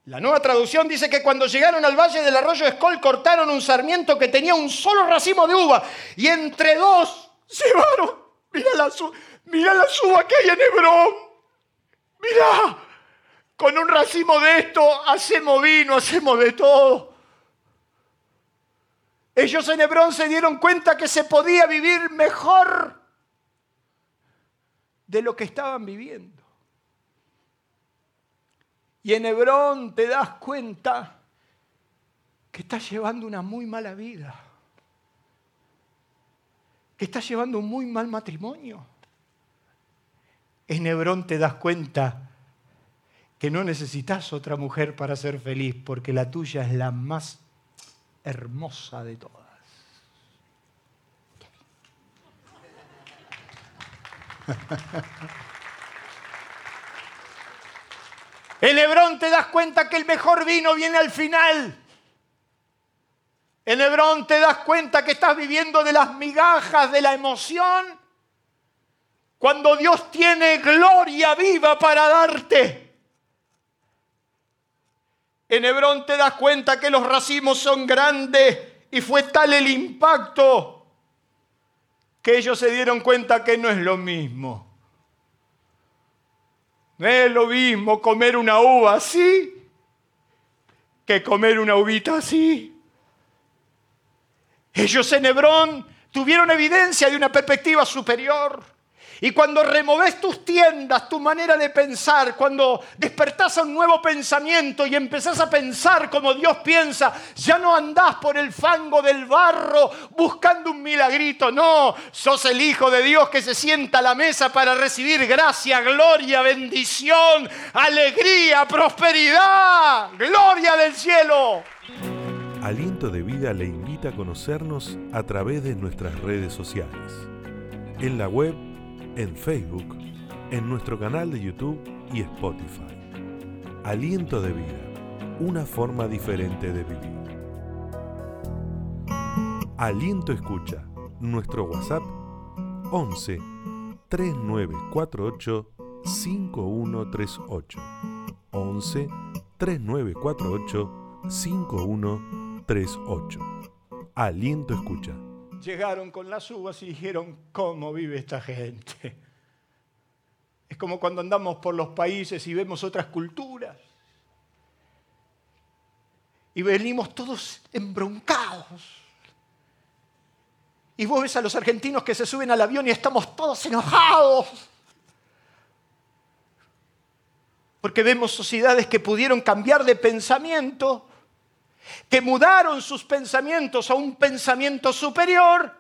La nueva traducción dice que cuando llegaron al valle del arroyo Escol cortaron un sarmiento que tenía un solo racimo de uva y entre dos llevaron, mira la, mira la uva que hay en Hebrón, mira, con un racimo de esto hacemos vino, hacemos de todo. Ellos en Hebrón se dieron cuenta que se podía vivir mejor de lo que estaban viviendo. Y en Hebrón te das cuenta que estás llevando una muy mala vida, que estás llevando un muy mal matrimonio. En Hebrón te das cuenta que no necesitas otra mujer para ser feliz, porque la tuya es la más hermosa de todas. En Hebrón te das cuenta que el mejor vino viene al final. En Hebrón te das cuenta que estás viviendo de las migajas de la emoción cuando Dios tiene gloria viva para darte. En Hebrón te das cuenta que los racimos son grandes y fue tal el impacto que ellos se dieron cuenta que no es lo mismo. No es lo mismo comer una uva así que comer una uvita así. Ellos en Hebrón tuvieron evidencia de una perspectiva superior. Y cuando removes tus tiendas, tu manera de pensar, cuando despertás a un nuevo pensamiento y empezás a pensar como Dios piensa, ya no andás por el fango del barro buscando un milagrito, no, sos el Hijo de Dios que se sienta a la mesa para recibir gracia, gloria, bendición, alegría, prosperidad, gloria del cielo. Aliento de Vida le invita a conocernos a través de nuestras redes sociales. En la web en Facebook, en nuestro canal de YouTube y Spotify. Aliento de vida, una forma diferente de vivir. Aliento Escucha, nuestro WhatsApp 11 3948 5138. 11 3948 5138. Aliento Escucha llegaron con las uvas y dijeron, ¿cómo vive esta gente? Es como cuando andamos por los países y vemos otras culturas. Y venimos todos embroncados. Y vos ves a los argentinos que se suben al avión y estamos todos enojados. Porque vemos sociedades que pudieron cambiar de pensamiento que mudaron sus pensamientos a un pensamiento superior,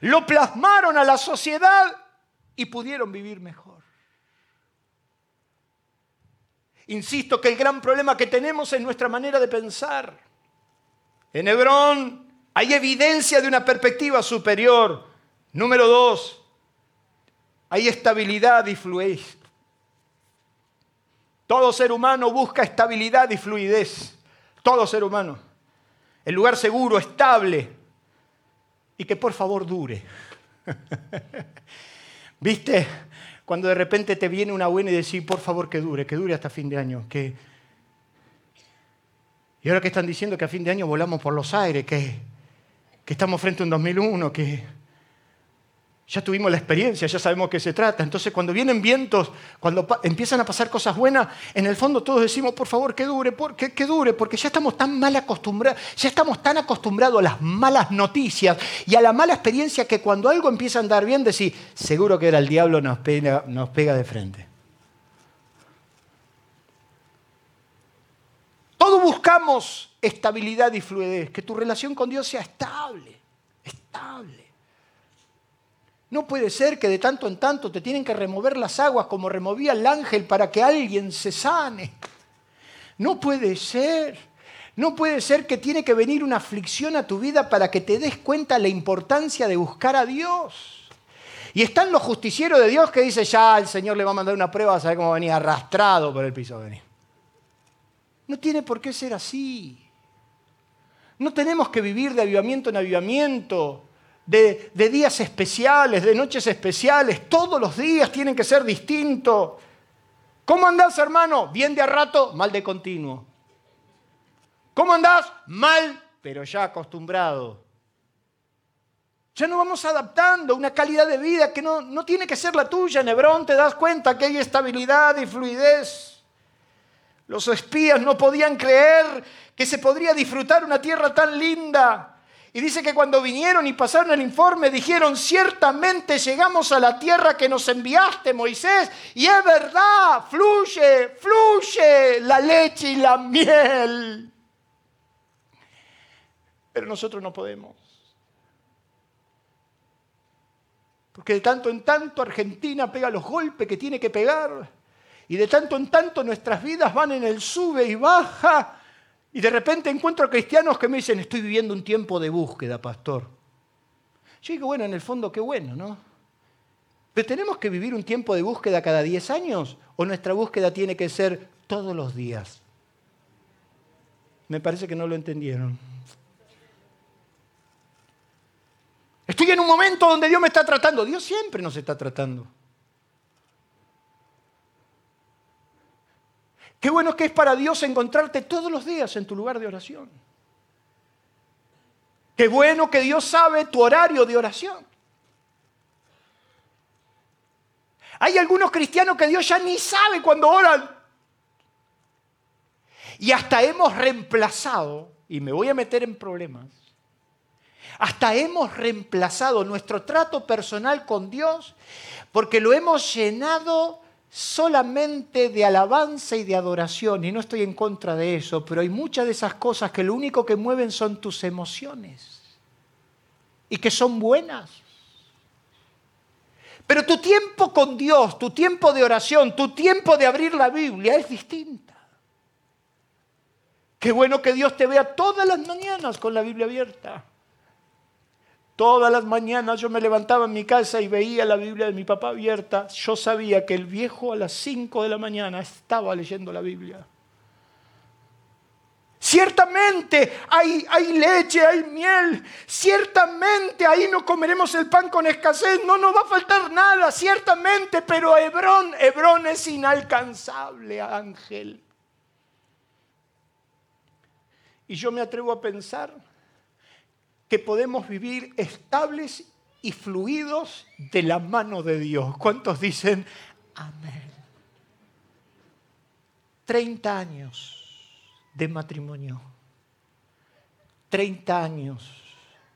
lo plasmaron a la sociedad y pudieron vivir mejor. Insisto que el gran problema que tenemos es nuestra manera de pensar. En Hebrón hay evidencia de una perspectiva superior. Número dos, hay estabilidad y fluidez. Todo ser humano busca estabilidad y fluidez. Todo ser humano. El lugar seguro, estable y que por favor dure. ¿Viste? Cuando de repente te viene una buena y decís, por favor que dure, que dure hasta fin de año. Que... Y ahora que están diciendo que a fin de año volamos por los aires, que, que estamos frente a un 2001, que ya tuvimos la experiencia, ya sabemos qué se trata. Entonces, cuando vienen vientos, cuando empiezan a pasar cosas buenas, en el fondo todos decimos, por favor, que dure, que, dure, porque ya estamos tan mal acostumbrados, ya estamos tan acostumbrados a las malas noticias y a la mala experiencia que cuando algo empieza a andar bien, decís, seguro que era el diablo, nos pega, nos pega de frente. Todos buscamos estabilidad y fluidez, que tu relación con Dios sea estable, estable. No puede ser que de tanto en tanto te tienen que remover las aguas como removía el ángel para que alguien se sane. No puede ser. No puede ser que tiene que venir una aflicción a tu vida para que te des cuenta la importancia de buscar a Dios. Y están los justicieros de Dios que dicen, ya el Señor le va a mandar una prueba, a saber cómo venía arrastrado por el piso. Venir. No tiene por qué ser así. No tenemos que vivir de avivamiento en avivamiento de, días especiales, de noches especiales. Todos los días tienen que ser distintos. ¿Cómo andás, hermano? Bien de a rato, mal de continuo. ¿Cómo andás? Mal, pero ya acostumbrado. Ya nos vamos adaptando a una calidad de vida que no, no tiene que ser la tuya. En te das cuenta que hay estabilidad y fluidez. Los espías no podían creer que se podría disfrutar una tierra tan linda. Y dice que cuando vinieron y pasaron el informe, dijeron, ciertamente llegamos a la tierra que nos enviaste, Moisés. Y es verdad, fluye, fluye la leche y la miel. Pero nosotros no podemos. Porque de tanto en tanto Argentina pega los golpes que tiene que pegar. Y de tanto en tanto nuestras vidas van en el sube y baja y de repente encuentro cristianos que me dicen, estoy viviendo un tiempo de búsqueda, pastor. Yo digo, bueno, en el fondo qué bueno, ¿no? Pero tenemos que vivir un tiempo de búsqueda cada 10 años o nuestra búsqueda tiene que ser todos los días. Me parece que no lo entendieron. estoy en un momento donde Dios me está tratando. Dios siempre nos está tratando. Qué bueno que es para Dios encontrarte todos los días en tu lugar de oración. Qué bueno que Dios sabe tu horario de oración. Hay algunos cristianos que Dios ya ni sabe cuando oran. Y hasta hemos reemplazado, y me voy a meter en problemas, hasta hemos reemplazado nuestro trato personal con Dios porque lo hemos llenado solamente de alabanza y de adoración, y no estoy en contra de eso, pero hay muchas de esas cosas que lo único que mueven son tus emociones, y que son buenas. Pero tu tiempo con Dios, tu tiempo de oración, tu tiempo de abrir la Biblia es distinta. Qué bueno que Dios te vea todas las mañanas con la Biblia abierta. Todas las mañanas yo me levantaba en mi casa y veía la Biblia de mi papá abierta. Yo sabía que el viejo a las 5 de la mañana estaba leyendo la Biblia. Ciertamente hay, hay, leche, hay miel. Ciertamente ahí no comeremos el pan con escasez. No nos va a faltar nada, ciertamente. Pero Hebrón, Hebrón es inalcanzable, Ángel. Y yo me atrevo a pensar que podemos vivir estables y fluidos de la mano de Dios. ¿Cuántos dicen amén? 30 años de matrimonio, 30 años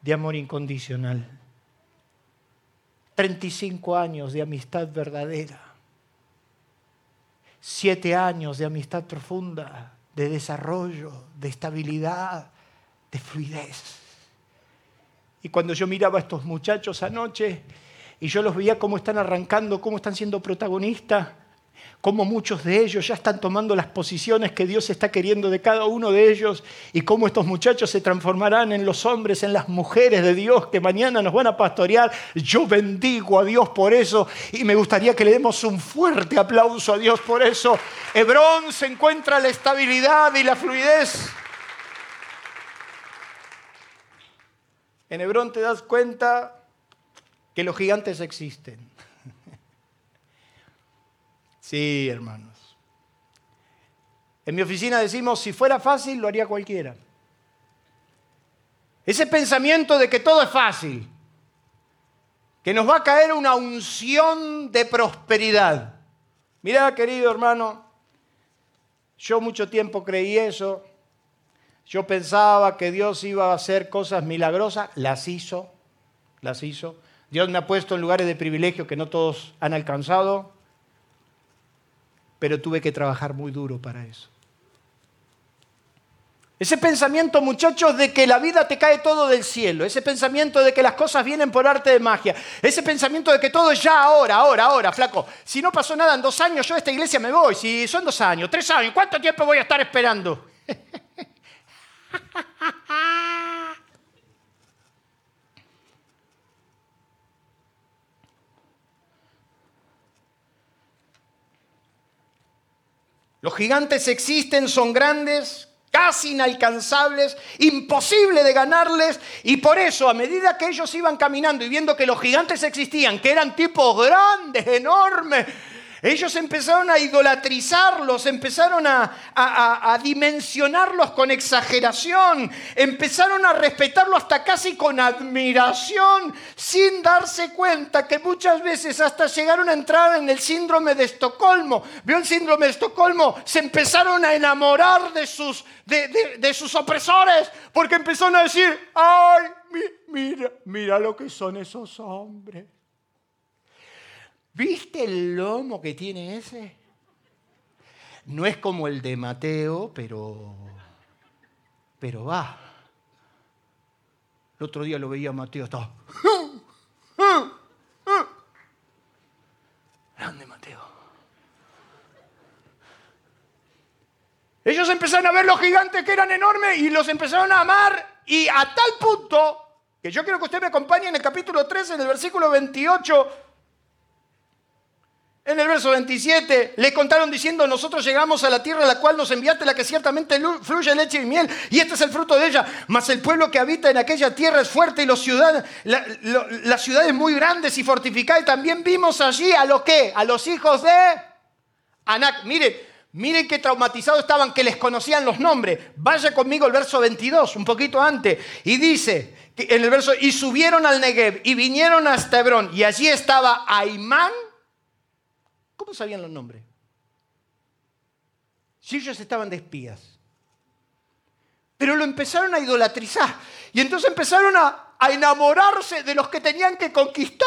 de amor incondicional, 35 años de amistad verdadera, 7 años de amistad profunda, de desarrollo, de estabilidad, de fluidez. Y cuando yo miraba a estos muchachos anoche y yo los veía cómo están arrancando, cómo están siendo protagonistas, cómo muchos de ellos ya están tomando las posiciones que Dios está queriendo de cada uno de ellos y cómo estos muchachos se transformarán en los hombres, en las mujeres de Dios que mañana nos van a pastorear. Yo bendigo a Dios por eso y me gustaría que le demos un fuerte aplauso a Dios por eso. Hebrón se encuentra la estabilidad y la fluidez En Hebrón te das cuenta que los gigantes existen. Sí, hermanos. En mi oficina decimos, si fuera fácil, lo haría cualquiera. Ese pensamiento de que todo es fácil, que nos va a caer una unción de prosperidad. Mira, querido hermano, yo mucho tiempo creí eso, yo pensaba que Dios iba a hacer cosas milagrosas, las hizo, las hizo. Dios me ha puesto en lugares de privilegio que no todos han alcanzado, pero tuve que trabajar muy duro para eso. Ese pensamiento, muchachos, de que la vida te cae todo del cielo, ese pensamiento de que las cosas vienen por arte de magia, ese pensamiento de que todo es ya ahora, ahora, ahora, flaco. Si no pasó nada en dos años, yo a esta iglesia me voy. Si son dos años, tres años, ¿cuánto tiempo voy a estar esperando? Los gigantes existen, son grandes, casi inalcanzables, imposible de ganarles, y por eso a medida que ellos iban caminando y viendo que los gigantes existían, que eran tipos grandes, enormes, ellos empezaron a idolatrizarlos, empezaron a, dimensionarlos con exageración, empezaron a respetarlo hasta casi con admiración, sin darse cuenta que muchas veces hasta llegaron a entrar en el síndrome de Estocolmo. ¿Vio el síndrome de Estocolmo? Se empezaron a enamorar de sus, de sus opresores porque empezaron a decir, ay, mira, mira lo que son esos hombres. ¿Viste el lomo que tiene ese? No es como el de Mateo, pero, pero va. El otro día lo veía Mateo, estaba... Grande Mateo. Ellos empezaron a ver los gigantes que eran enormes y los empezaron a amar y a tal punto que yo quiero que usted me acompañe en el capítulo 3, en el versículo 28 En el verso 27 le contaron diciendo, nosotros llegamos a la tierra a la cual nos enviaste, la que ciertamente fluye leche y miel, y este es el fruto de ella. Mas el pueblo que habita en aquella tierra es fuerte y los ciudades, las ciudades muy grandes y fortificadas. Y también vimos allí a lo que, a los hijos de Anac. Miren, miren qué traumatizados estaban, que les conocían los nombres. Vaya conmigo el verso 22, un poquito antes, y dice, en el verso, y subieron al Negev y vinieron hasta Hebrón, y allí estaba Aimán ¿Cómo sabían los nombres? Si ellos estaban de espías. Pero lo empezaron a idolatrizar. Y entonces empezaron a, enamorarse de los que tenían que conquistar.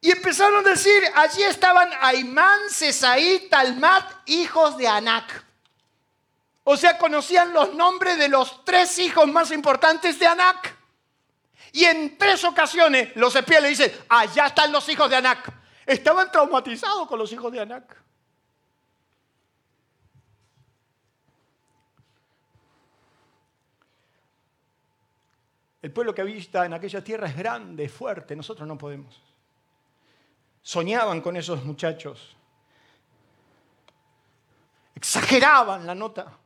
Y empezaron a decir, allí estaban Aimán, Cesaí, Talmat, hijos de Anac. O sea, conocían los nombres de los tres hijos más importantes de Anac. Y en tres ocasiones los espías le dicen, allá están los hijos de Anac. Estaban traumatizados con los hijos de Anac. El pueblo que habita en aquella tierra es grande, fuerte, nosotros no podemos. Soñaban con esos muchachos. Exageraban la nota.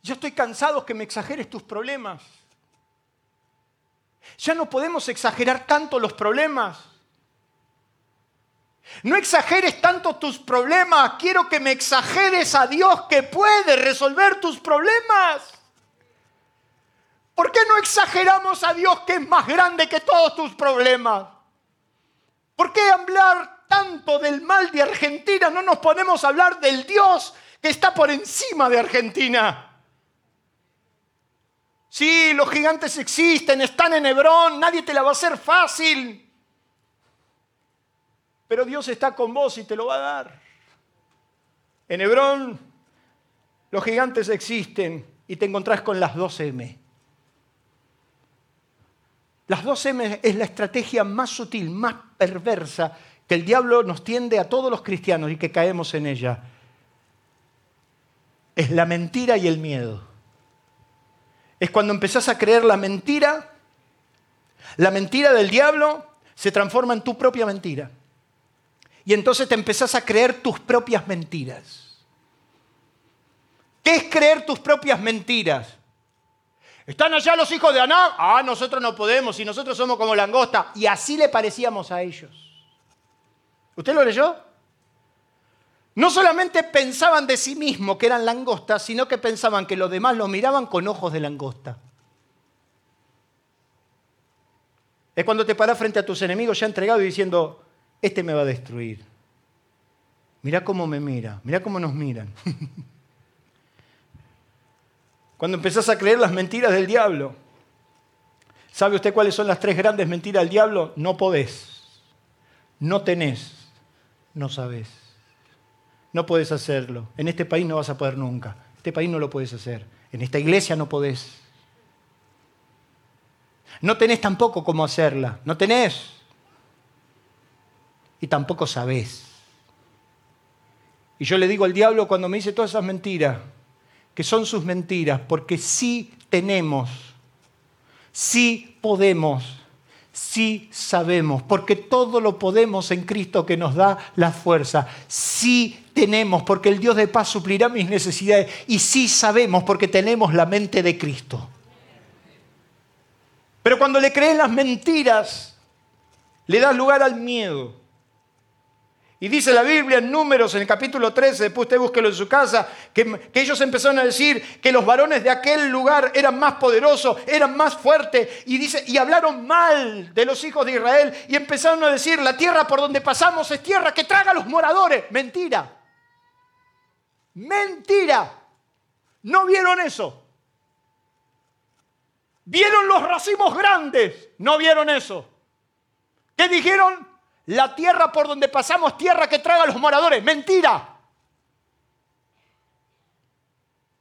Yo estoy cansado que me exageres tus problemas. Ya no podemos exagerar tanto los problemas. No exageres tanto tus problemas. Quiero que me exageres a Dios que puede resolver tus problemas. ¿Por qué no exageramos a Dios que es más grande que todos tus problemas? ¿Por qué hablar tanto del mal de Argentina? No nos ponemos a hablar del Dios que está por encima de Argentina. Sí, los gigantes existen, están en Hebrón, nadie te la va a hacer fácil. Pero Dios está con vos y te lo va a dar. En Hebrón los gigantes existen y te encontrás con las 2M. Las 2M es la estrategia más sutil, más perversa que el diablo nos tiende a todos los cristianos y que caemos en ella. Es la mentira y el miedo. Es cuando empezás a creer la mentira, la mentira del diablo se transforma en tu propia mentira. Y entonces te empezás a creer tus propias mentiras. ¿Qué es creer tus propias mentiras? ¿Están allá los hijos de Aná? Ah, nosotros no podemos y nosotros somos como langosta. Y así le parecíamos a ellos. ¿Usted lo leyó? No solamente pensaban de sí mismos que eran langostas, sino que pensaban que los demás los miraban con ojos de langosta. Es cuando te paras frente a tus enemigos ya entregado y diciendo, este me va a destruir. Mira cómo me mira, mira cómo nos miran. Cuando empezás a creer las mentiras del diablo, ¿sabe usted cuáles son las tres grandes mentiras del diablo? No podés, no tenés, no sabés. No podés hacerlo. En este país no vas a poder nunca. Este país no lo puedes hacer. En esta iglesia no podés. No tenés tampoco cómo hacerla. No tenés y tampoco sabés. Y yo le digo al diablo cuando me dice todas esas mentiras, que son sus mentiras, porque sí tenemos, sí podemos, sí sabemos, porque todo lo podemos en Cristo que nos da la fuerza. Sí tenemos, porque el Dios de paz suplirá mis necesidades. Y sí sabemos, porque tenemos la mente de Cristo. Pero cuando le creen las mentiras, le das lugar al miedo. Y dice la Biblia en Números, en el capítulo 13, después usted búsquelo en su casa, que, ellos empezaron a decir que los varones de aquel lugar eran más poderosos, eran más fuertes, y, y hablaron mal de los hijos de Israel, y empezaron a decir, la tierra por donde pasamos es tierra que traga a los moradores. Mentira. Mentira. ¿No vieron eso? ¿Vieron los racimos grandes? ¿No vieron eso? ¿Qué dijeron? La tierra por donde pasamos, tierra que traga a los moradores. Mentira.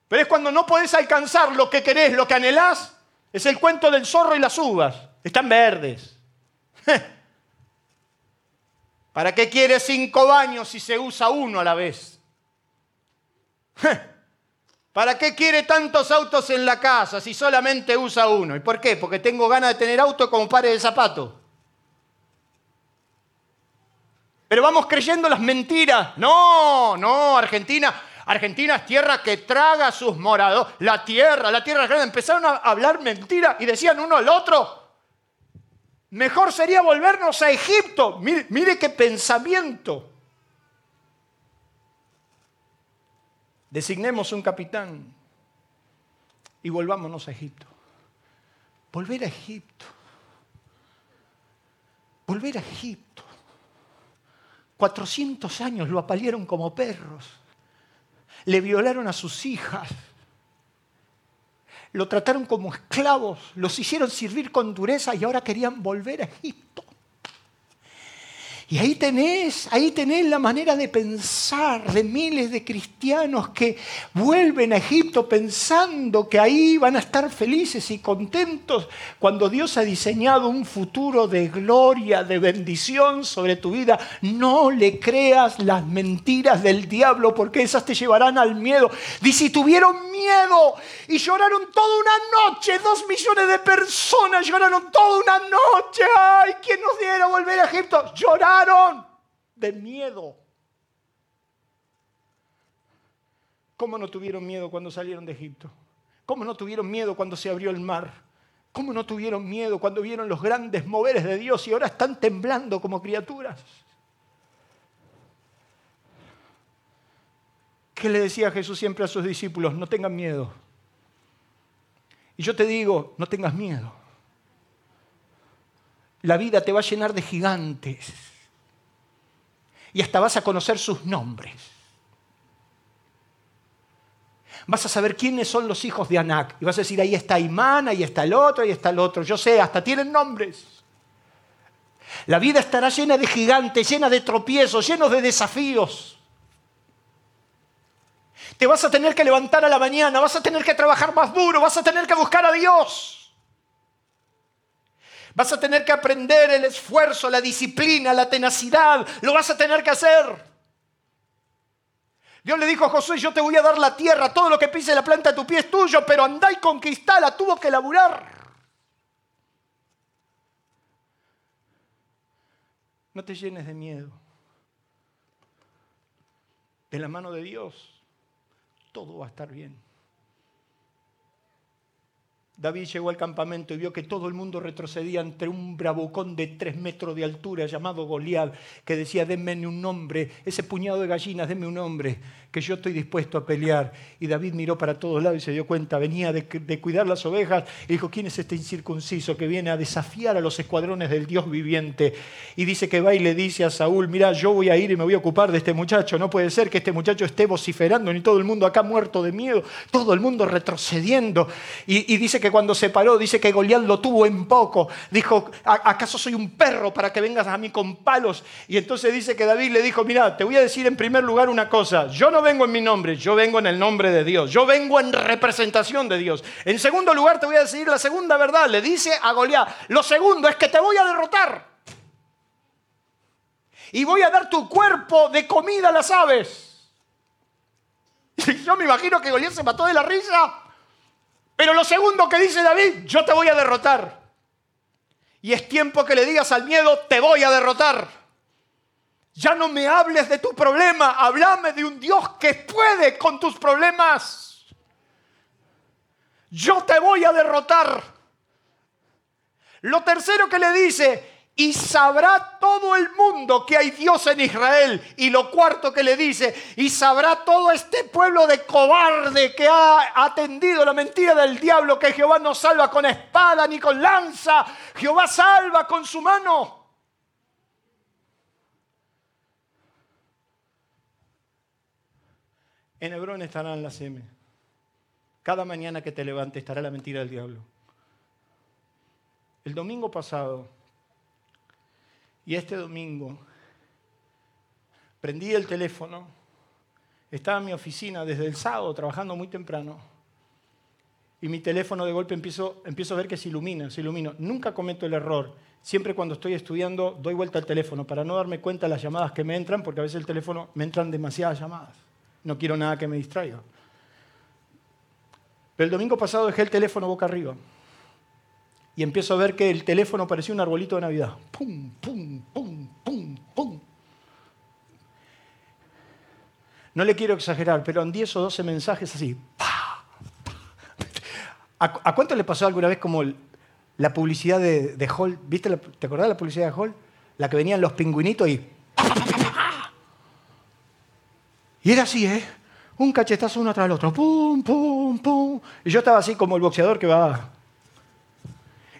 Pero es cuando no podés alcanzar lo que querés, lo que anhelás. Es el cuento del zorro y las uvas. Están verdes. ¿Para qué quiere cinco baños si se usa uno a la vez? ¿Para qué quiere tantos autos en la casa si solamente usa uno? ¿Y por qué? Porque tengo ganas de tener auto como pare de zapato. Pero vamos creyendo las mentiras. No, no, Argentina. Argentina es tierra que traga a sus morados. La tierra, la tierra grande. Empezaron a hablar mentiras y decían uno al otro. Mejor sería volvernos a Egipto. Mire, mire qué pensamiento. Designemos un capitán y volvámonos a Egipto. Volver a Egipto. Volver a Egipto. 400 años lo apalieron como perros. Le violaron a sus hijas. Lo trataron como esclavos. Los hicieron servir con dureza y ahora querían volver a Egipto. Y ahí tenés, ahí tenés la manera de pensar de miles de cristianos que vuelven a Egipto pensando que ahí van a estar felices y contentos cuando Dios ha diseñado un futuro de gloria, de bendición sobre tu vida. No le creas las mentiras del diablo porque esas te llevarán al miedo. Dice, tuvieron miedo y lloraron toda una noche, dos millones de personas lloraron toda una noche. Ay, ¿quién nos diera volver a Egipto? De miedo. ¿Cómo no tuvieron miedo cuando salieron de Egipto? ¿Cómo no tuvieron miedo cuando se abrió el mar? ¿Cómo no tuvieron miedo cuando vieron los grandes moveres de Dios y ahora están temblando como criaturas? ¿Qué le decía Jesús siempre a sus discípulos? No tengan miedo. Y yo te digo, no tengas miedo. La vida te va a llenar de gigantes y hasta vas a conocer sus nombres. Vas a saber quiénes son los hijos de Anac. Y vas a decir, ahí está Imán, ahí está el otro, ahí está el otro. Yo sé, hasta tienen nombres. La vida estará llena de gigantes, llena de tropiezos, llenos de desafíos. Te vas a tener que levantar a la mañana, vas a tener que trabajar más duro, vas a tener que buscar a Dios. Vas a tener que aprender el esfuerzo, la disciplina, la tenacidad. Lo vas a tener que hacer. Dios le dijo a Josué, yo te voy a dar la tierra, todo lo que pise la planta de tu pie es tuyo, pero andá y conquistala, tuvo que laburar. No te llenes de miedo. De la mano de Dios, todo va a estar bien. David llegó al campamento y vio que todo el mundo retrocedía ante un bravucón de tres metros de altura llamado Goliat, que decía, denme un nombre, ese puñado de gallinas, denme un nombre, que yo estoy dispuesto a pelear. Y David miró para todos lados y se dio cuenta, venía de, cuidar las ovejas y dijo, ¿quién es este incircunciso que viene a desafiar a los escuadrones del Dios viviente? Y dice que va y le dice a Saúl, mira, yo voy a ir y me voy a ocupar de este muchacho, no puede ser que este muchacho esté vociferando, ni todo el mundo acá muerto de miedo, todo el mundo retrocediendo. Y, y dice que cuando se paró, dice que Goliat lo tuvo en poco. Dijo, ¿acaso soy un perro para que vengas a mí con palos? Y entonces dice que David le dijo, mira, te voy a decir en primer lugar una cosa. Yo no vengo en mi nombre, yo vengo en el nombre de Dios. Yo vengo en representación de Dios. En segundo lugar, te voy a decir la segunda verdad. Le dice a Goliat, lo segundo es que te voy a derrotar. Y voy a dar tu cuerpo de comida a las aves. Y yo me imagino que Goliat se mató de la risa pero lo segundo que dice David, yo te voy a derrotar. Y es tiempo que le digas al miedo, te voy a derrotar. Ya no me hables de tu problema, háblame de un Dios que puede con tus problemas. Yo te voy a derrotar. Lo tercero que le dice, y sabrá todo el mundo que hay Dios en Israel. Y lo cuarto que le dice, y sabrá todo este pueblo de cobarde que ha atendido la mentira del diablo, que Jehová no salva con espada ni con lanza, Jehová salva con su mano. En Hebrón estarán las M. Cada mañana que te levantes estará la mentira del diablo. El domingo pasado y este domingo prendí el teléfono, estaba en mi oficina desde el sábado trabajando muy temprano y mi teléfono de golpe empiezo, empiezo a ver que se ilumina, se ilumina. Nunca cometo el error. Siempre cuando estoy estudiando doy vuelta al teléfono para no darme cuenta de las llamadas que me entran, porque a veces el teléfono me entran demasiadas llamadas. No quiero nada que me distraiga. Pero el domingo pasado dejé el teléfono boca arriba y empiezo a ver que el teléfono parecía un arbolito de Navidad. ¡Pum, pum, pum, pum, pum! No le quiero exagerar, pero en 10 o 12 mensajes así. ¿A, cuánto le pasó alguna vez como la publicidad de, de Hall? ¿Viste ¿Te acordás de la publicidad de Hall? La que venían los pingüinitos y... Y era así, ¿eh? Un cachetazo uno tras el otro. Pum, pum, pum. Y yo estaba así como el boxeador que va...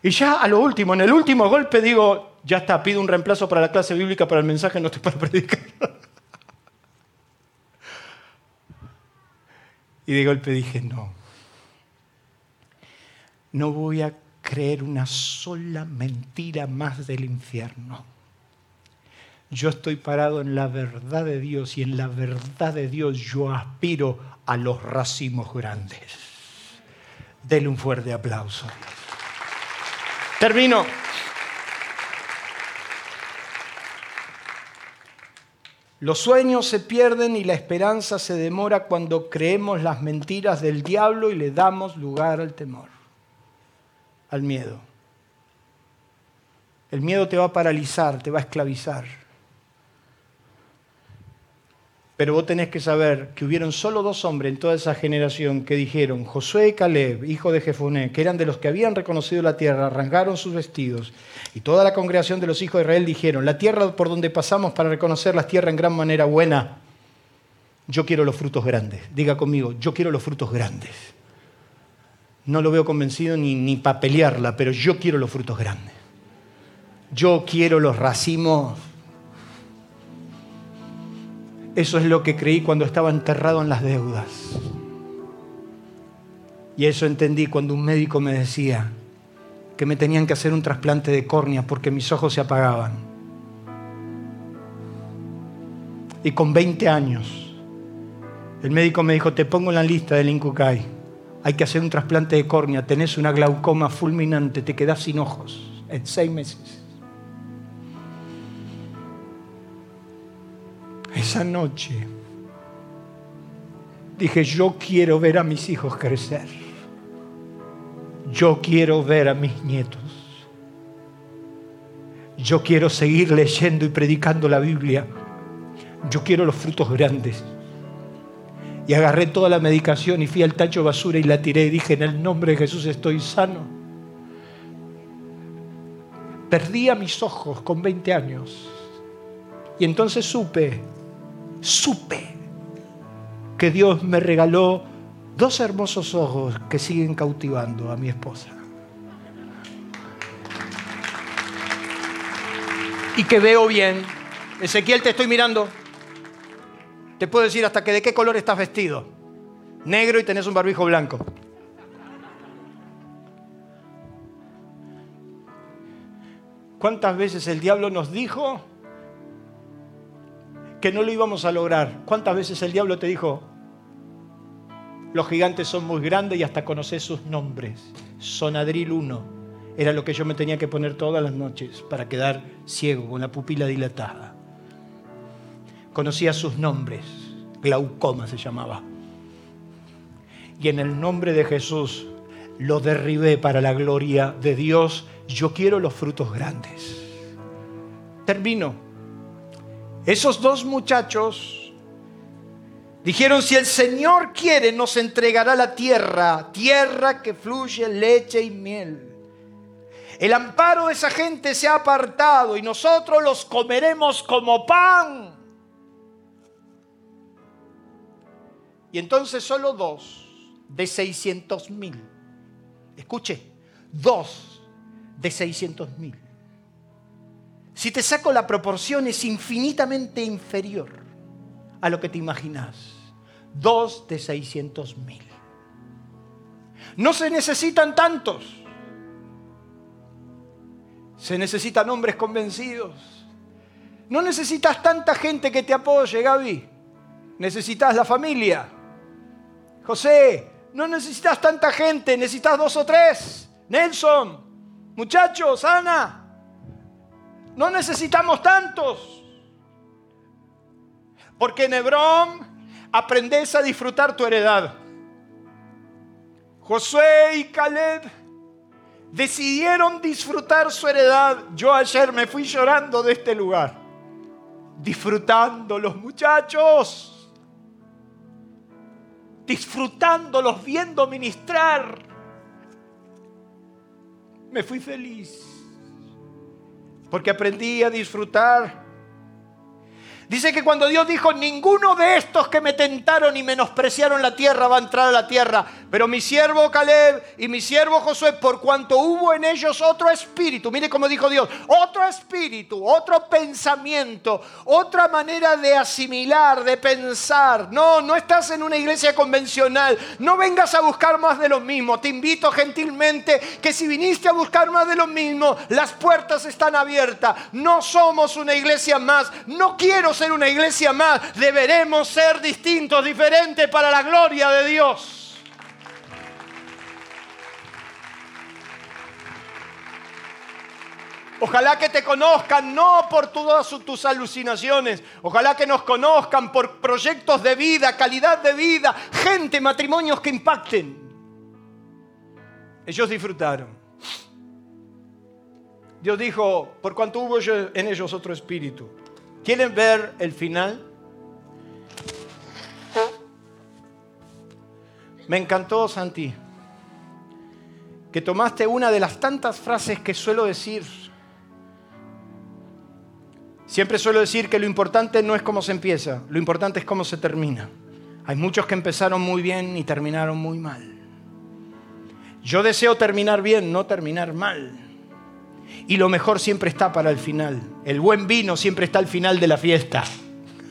Y ya a lo último, en el último golpe digo, ya está, pido un reemplazo para la clase bíblica, para el mensaje, no estoy para predicar. Y de golpe dije, no, no voy a creer una sola mentira más del infierno. Yo estoy parado en la verdad de Dios y en la verdad de Dios yo aspiro a los racimos grandes. Denle un fuerte aplauso. Termino. Los sueños se pierden y la esperanza se demora cuando creemos las mentiras del diablo y le damos lugar al temor al miedo. El miedo te va a paralizar, te va a esclavizar. Pero vos tenés que saber que hubieron solo dos hombres en toda esa generación que dijeron, Josué y Caleb, hijo de Jefoné, que eran de los que habían reconocido la tierra, arrancaron sus vestidos. Y toda la congregación de los hijos de Israel dijeron, la tierra por donde pasamos para reconocer la tierra en gran manera buena. Yo quiero los frutos grandes. Diga conmigo, yo quiero los frutos grandes. No lo veo convencido ni, ni para pelearla, pero yo quiero los frutos grandes. Yo quiero los racimos. Eso es lo que creí cuando estaba enterrado en las deudas. Y eso entendí cuando un médico me decía que me tenían que hacer un trasplante de córnea porque mis ojos se apagaban. Y con 20 años, el médico me dijo, te pongo en la lista del Incucay hay que hacer un trasplante de córnea, tenés una glaucoma fulminante, te quedás sin ojos en seis meses. Esa noche dije, yo quiero ver a mis hijos crecer. Yo quiero ver a mis nietos. Yo quiero seguir leyendo y predicando la Biblia. Yo quiero los frutos grandes. Y agarré toda la medicación y fui al tacho de basura y la tiré y dije, en el nombre de Jesús estoy sano. Perdí a mis ojos con 20 años. Y entonces supe, supe que Dios me regaló dos hermosos ojos que siguen cautivando a mi esposa. Y que veo bien. Ezequiel, te estoy mirando. Te puedo decir hasta que de qué color estás vestido. Negro y tenés un barbijo blanco. ¿Cuántas veces el diablo nos dijo que no lo íbamos a lograr? ¿Cuántas veces el diablo te dijo, los gigantes son muy grandes y hasta conoces sus nombres? Sonadril 1 era lo que yo me tenía que poner todas las noches para quedar ciego, con la pupila dilatada conocía sus nombres, glaucoma se llamaba. Y en el nombre de Jesús lo derribé para la gloria de Dios. Yo quiero los frutos grandes. Termino. Esos dos muchachos dijeron, si el Señor quiere, nos entregará la tierra, tierra que fluye leche y miel. El amparo de esa gente se ha apartado y nosotros los comeremos como pan. Y entonces solo dos de 600 mil. Escuche, dos de 600 mil. Si te saco la proporción es infinitamente inferior a lo que te imaginas. Dos de 600 mil. No se necesitan tantos. Se necesitan hombres convencidos. No necesitas tanta gente que te apoye, Gaby. Necesitas la familia. José, no necesitas tanta gente, necesitas dos o tres. Nelson, muchachos, Ana, no necesitamos tantos. Porque en Hebrón aprendes a disfrutar tu heredad. Josué y Caleb decidieron disfrutar su heredad. Yo ayer me fui llorando de este lugar, disfrutando los muchachos disfrutándolos, viendo ministrar. Me fui feliz porque aprendí a disfrutar Dice que cuando Dios dijo, ninguno de estos que me tentaron y menospreciaron la tierra va a entrar a la tierra, pero mi siervo Caleb y mi siervo Josué, por cuanto hubo en ellos otro espíritu, mire cómo dijo Dios, otro espíritu, otro pensamiento, otra manera de asimilar, de pensar. No, no estás en una iglesia convencional, no vengas a buscar más de lo mismo. Te invito gentilmente que si viniste a buscar más de lo mismo, las puertas están abiertas. No somos una iglesia más, no quiero ser una iglesia más, deberemos ser distintos, diferentes para la gloria de Dios. Ojalá que te conozcan no por todas tus alucinaciones. Ojalá que nos conozcan por proyectos de vida, calidad de vida, gente, matrimonios que impacten. Ellos disfrutaron. Dios dijo, por cuanto hubo en ellos otro espíritu. ¿Quieren ver el final? Me encantó, Santi, que tomaste una de las tantas frases que suelo decir. Siempre suelo decir que lo importante no es cómo se empieza, lo importante es cómo se termina. Hay muchos que empezaron muy bien y terminaron muy mal. Yo deseo terminar bien, no terminar mal. Y lo mejor siempre está para el final. El buen vino siempre está al final de la fiesta.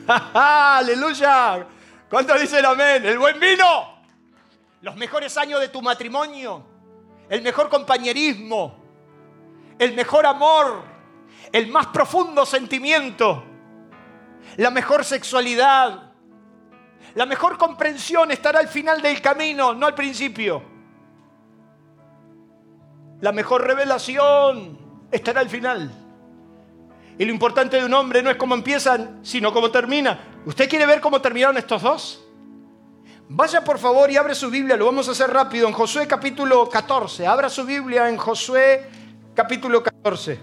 ¡Aleluya! ¿Cuánto dice el amén? El buen vino. Los mejores años de tu matrimonio. El mejor compañerismo. El mejor amor. El más profundo sentimiento. La mejor sexualidad. La mejor comprensión estará al final del camino, no al principio. La mejor revelación estará al final. Y lo importante de un hombre no es cómo empiezan, sino cómo termina. ¿Usted quiere ver cómo terminaron estos dos? Vaya por favor y abre su Biblia, lo vamos a hacer rápido, en Josué capítulo 14. Abra su Biblia en Josué capítulo 14.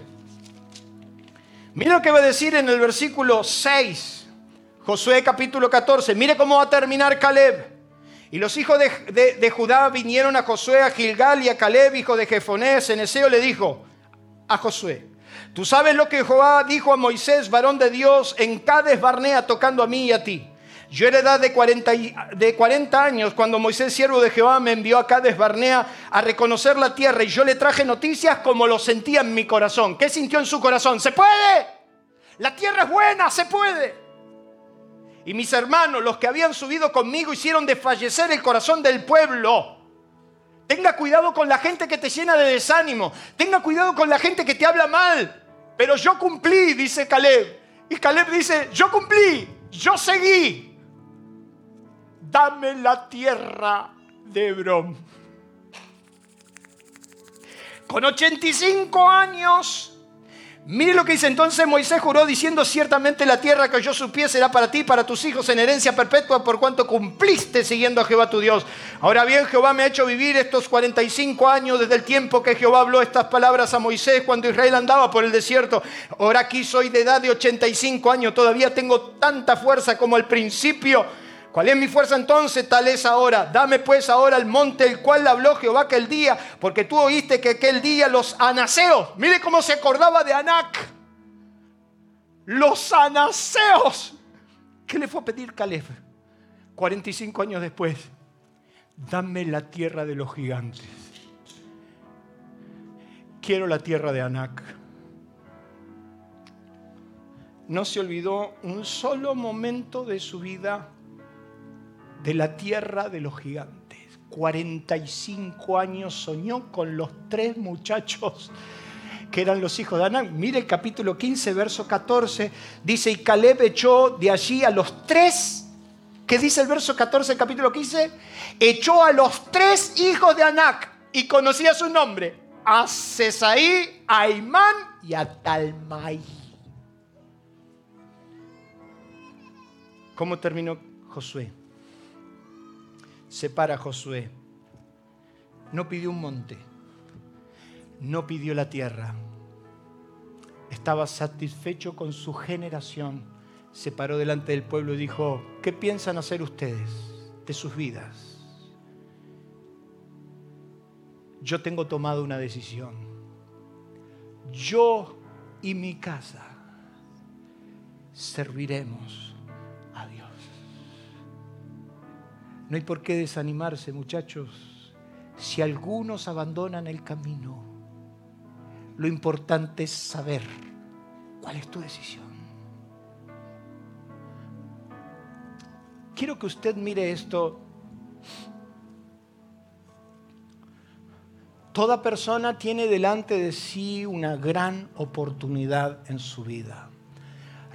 Mire lo que va a decir en el versículo 6. Josué capítulo 14. Mire cómo va a terminar Caleb. Y los hijos de, de Judá vinieron a Josué, a Gilgal y a Caleb, hijo de Jefonés. Eneseo le dijo, a Josué. Tú sabes lo que Jehová dijo a Moisés, varón de Dios, en Cades Barnea, tocando a mí y a ti. Yo era edad de 40, de 40 años cuando Moisés, siervo de Jehová, me envió a Cades Barnea a reconocer la tierra y yo le traje noticias como lo sentía en mi corazón. ¿Qué sintió en su corazón? ¿Se puede? La tierra es buena, se puede. Y mis hermanos, los que habían subido conmigo, hicieron desfallecer el corazón del pueblo. Tenga cuidado con la gente que te llena de desánimo. Tenga cuidado con la gente que te habla mal. Pero yo cumplí, dice Caleb. Y Caleb dice, yo cumplí, yo seguí. Dame la tierra de Hebrón. Con 85 años Mire lo que dice entonces Moisés juró diciendo ciertamente la tierra que yo supiese será para ti, para tus hijos en herencia perpetua por cuanto cumpliste siguiendo a Jehová tu Dios. Ahora bien, Jehová me ha hecho vivir estos 45 años desde el tiempo que Jehová habló estas palabras a Moisés cuando Israel andaba por el desierto. Ahora aquí soy de edad de 85 años, todavía tengo tanta fuerza como al principio ¿Cuál es mi fuerza entonces? Tal es ahora. Dame pues ahora el monte el cual habló Jehová aquel día, porque tú oíste que aquel día los anaseos, mire cómo se acordaba de Anac, los anaseos. ¿Qué le fue a pedir Caleb? 45 años después, dame la tierra de los gigantes. Quiero la tierra de Anac. No se olvidó un solo momento de su vida de la tierra de los gigantes. 45 años soñó con los tres muchachos que eran los hijos de Anán. Mire el capítulo 15, verso 14. Dice, y Caleb echó de allí a los tres, ¿qué dice el verso 14 del capítulo 15? Echó a los tres hijos de Anac y conocía su nombre, a Cesaí, a Imán y a Talmai. ¿Cómo terminó Josué? Separa a Josué. No pidió un monte, no pidió la tierra. Estaba satisfecho con su generación. Se paró delante del pueblo y dijo, ¿qué piensan hacer ustedes? de sus vidas. Yo tengo tomado una decisión. Yo y mi casa serviremos No hay por qué desanimarse, muchachos. Si algunos abandonan el camino, lo importante es saber cuál es tu decisión. Quiero que usted mire esto. Toda persona tiene delante de sí una gran oportunidad en su vida.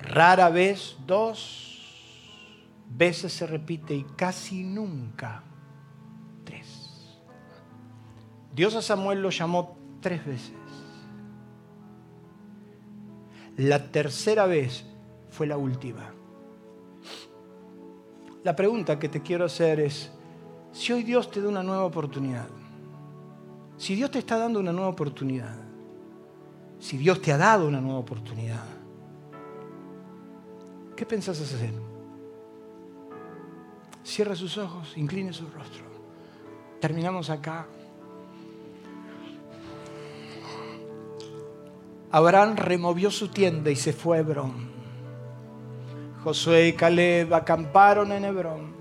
Rara vez, dos veces se repite y casi nunca tres. Dios a Samuel lo llamó tres veces. La tercera vez fue la última. La pregunta que te quiero hacer es, si hoy Dios te da una nueva oportunidad, si Dios te está dando una nueva oportunidad, si Dios te ha dado una nueva oportunidad, ¿qué pensás hacer? Cierra sus ojos, incline su rostro. Terminamos acá. Abraham removió su tienda y se fue a Hebrón. Josué y Caleb acamparon en Hebrón,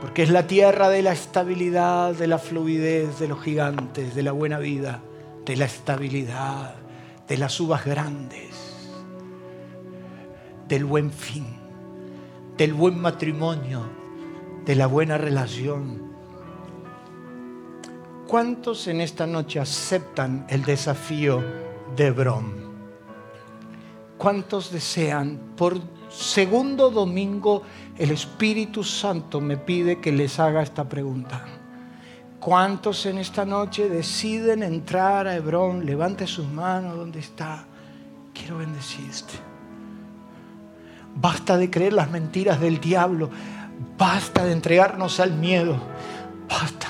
porque es la tierra de la estabilidad, de la fluidez, de los gigantes, de la buena vida, de la estabilidad, de las uvas grandes, del buen fin, del buen matrimonio, de la buena relación. ¿Cuántos en esta noche aceptan el desafío de Hebrón. ¿Cuántos desean? Por segundo domingo el Espíritu Santo me pide que les haga esta pregunta. ¿Cuántos en esta noche deciden entrar a Hebrón? Levante sus manos donde está. Quiero bendecirte. Basta de creer las mentiras del diablo. Basta de entregarnos al miedo. Basta.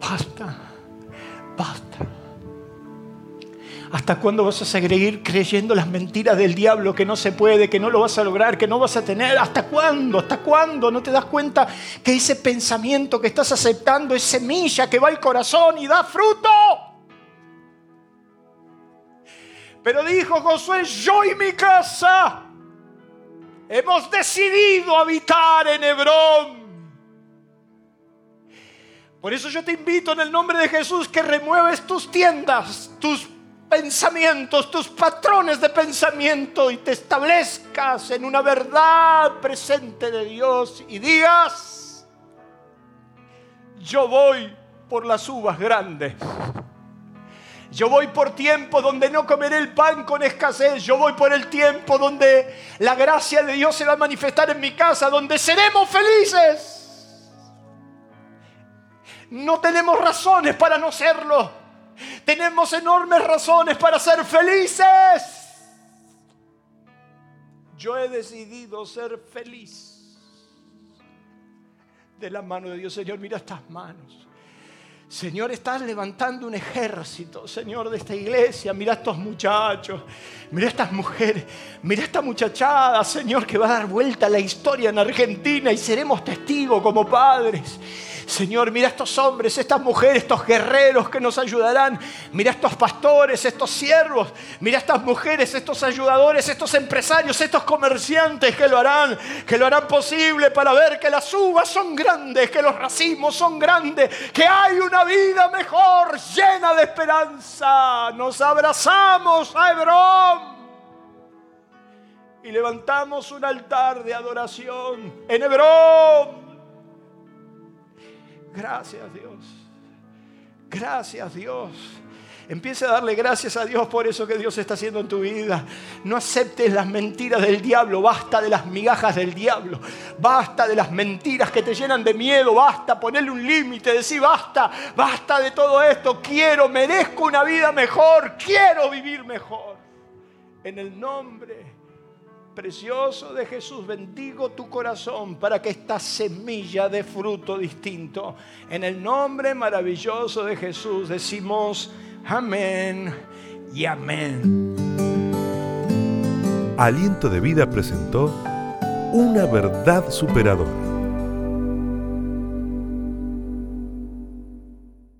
Basta. Basta. ¿Hasta cuándo vas a seguir creyendo las mentiras del diablo que no se puede, que no lo vas a lograr, que no vas a tener? ¿Hasta cuándo? ¿Hasta cuándo? ¿No te das cuenta que ese pensamiento que estás aceptando es semilla que va al corazón y da fruto? Pero dijo Josué, yo y mi casa hemos decidido habitar en Hebrón. Por eso yo te invito en el nombre de Jesús que remueves tus tiendas, tus pensamientos, tus patrones de pensamiento y te establezcas en una verdad presente de Dios y digas, yo voy por las uvas grandes. Yo voy por tiempo donde no comeré el pan con escasez. Yo voy por el tiempo donde la gracia de Dios se va a manifestar en mi casa, donde seremos felices. No tenemos razones para no serlo. Tenemos enormes razones para ser felices. Yo he decidido ser feliz. De la mano de Dios, Señor, mira estas manos. Señor, estás levantando un ejército, Señor, de esta iglesia. Mira a estos muchachos, mira a estas mujeres, mira esta muchachada, Señor, que va a dar vuelta a la historia en Argentina y seremos testigos como padres. Señor, mira estos hombres, estas mujeres, estos guerreros que nos ayudarán. Mira estos pastores, estos siervos. Mira estas mujeres, estos ayudadores, estos empresarios, estos comerciantes que lo harán, que lo harán posible para ver que las uvas son grandes, que los racismos son grandes, que hay una vida mejor, llena de esperanza. Nos abrazamos a Hebrón y levantamos un altar de adoración en Hebrón Gracias Dios. Gracias Dios. Empieza a darle gracias a Dios por eso que Dios está haciendo en tu vida. No aceptes las mentiras del diablo. Basta de las migajas del diablo. Basta de las mentiras que te llenan de miedo. Basta ponerle un límite. Decir basta. Basta de todo esto. Quiero, merezco una vida mejor. Quiero vivir mejor. En el nombre precioso de Jesús, bendigo tu corazón para que esta semilla de fruto distinto. En el nombre maravilloso de Jesús decimos amén y amén. Aliento de vida presentó una verdad superadora.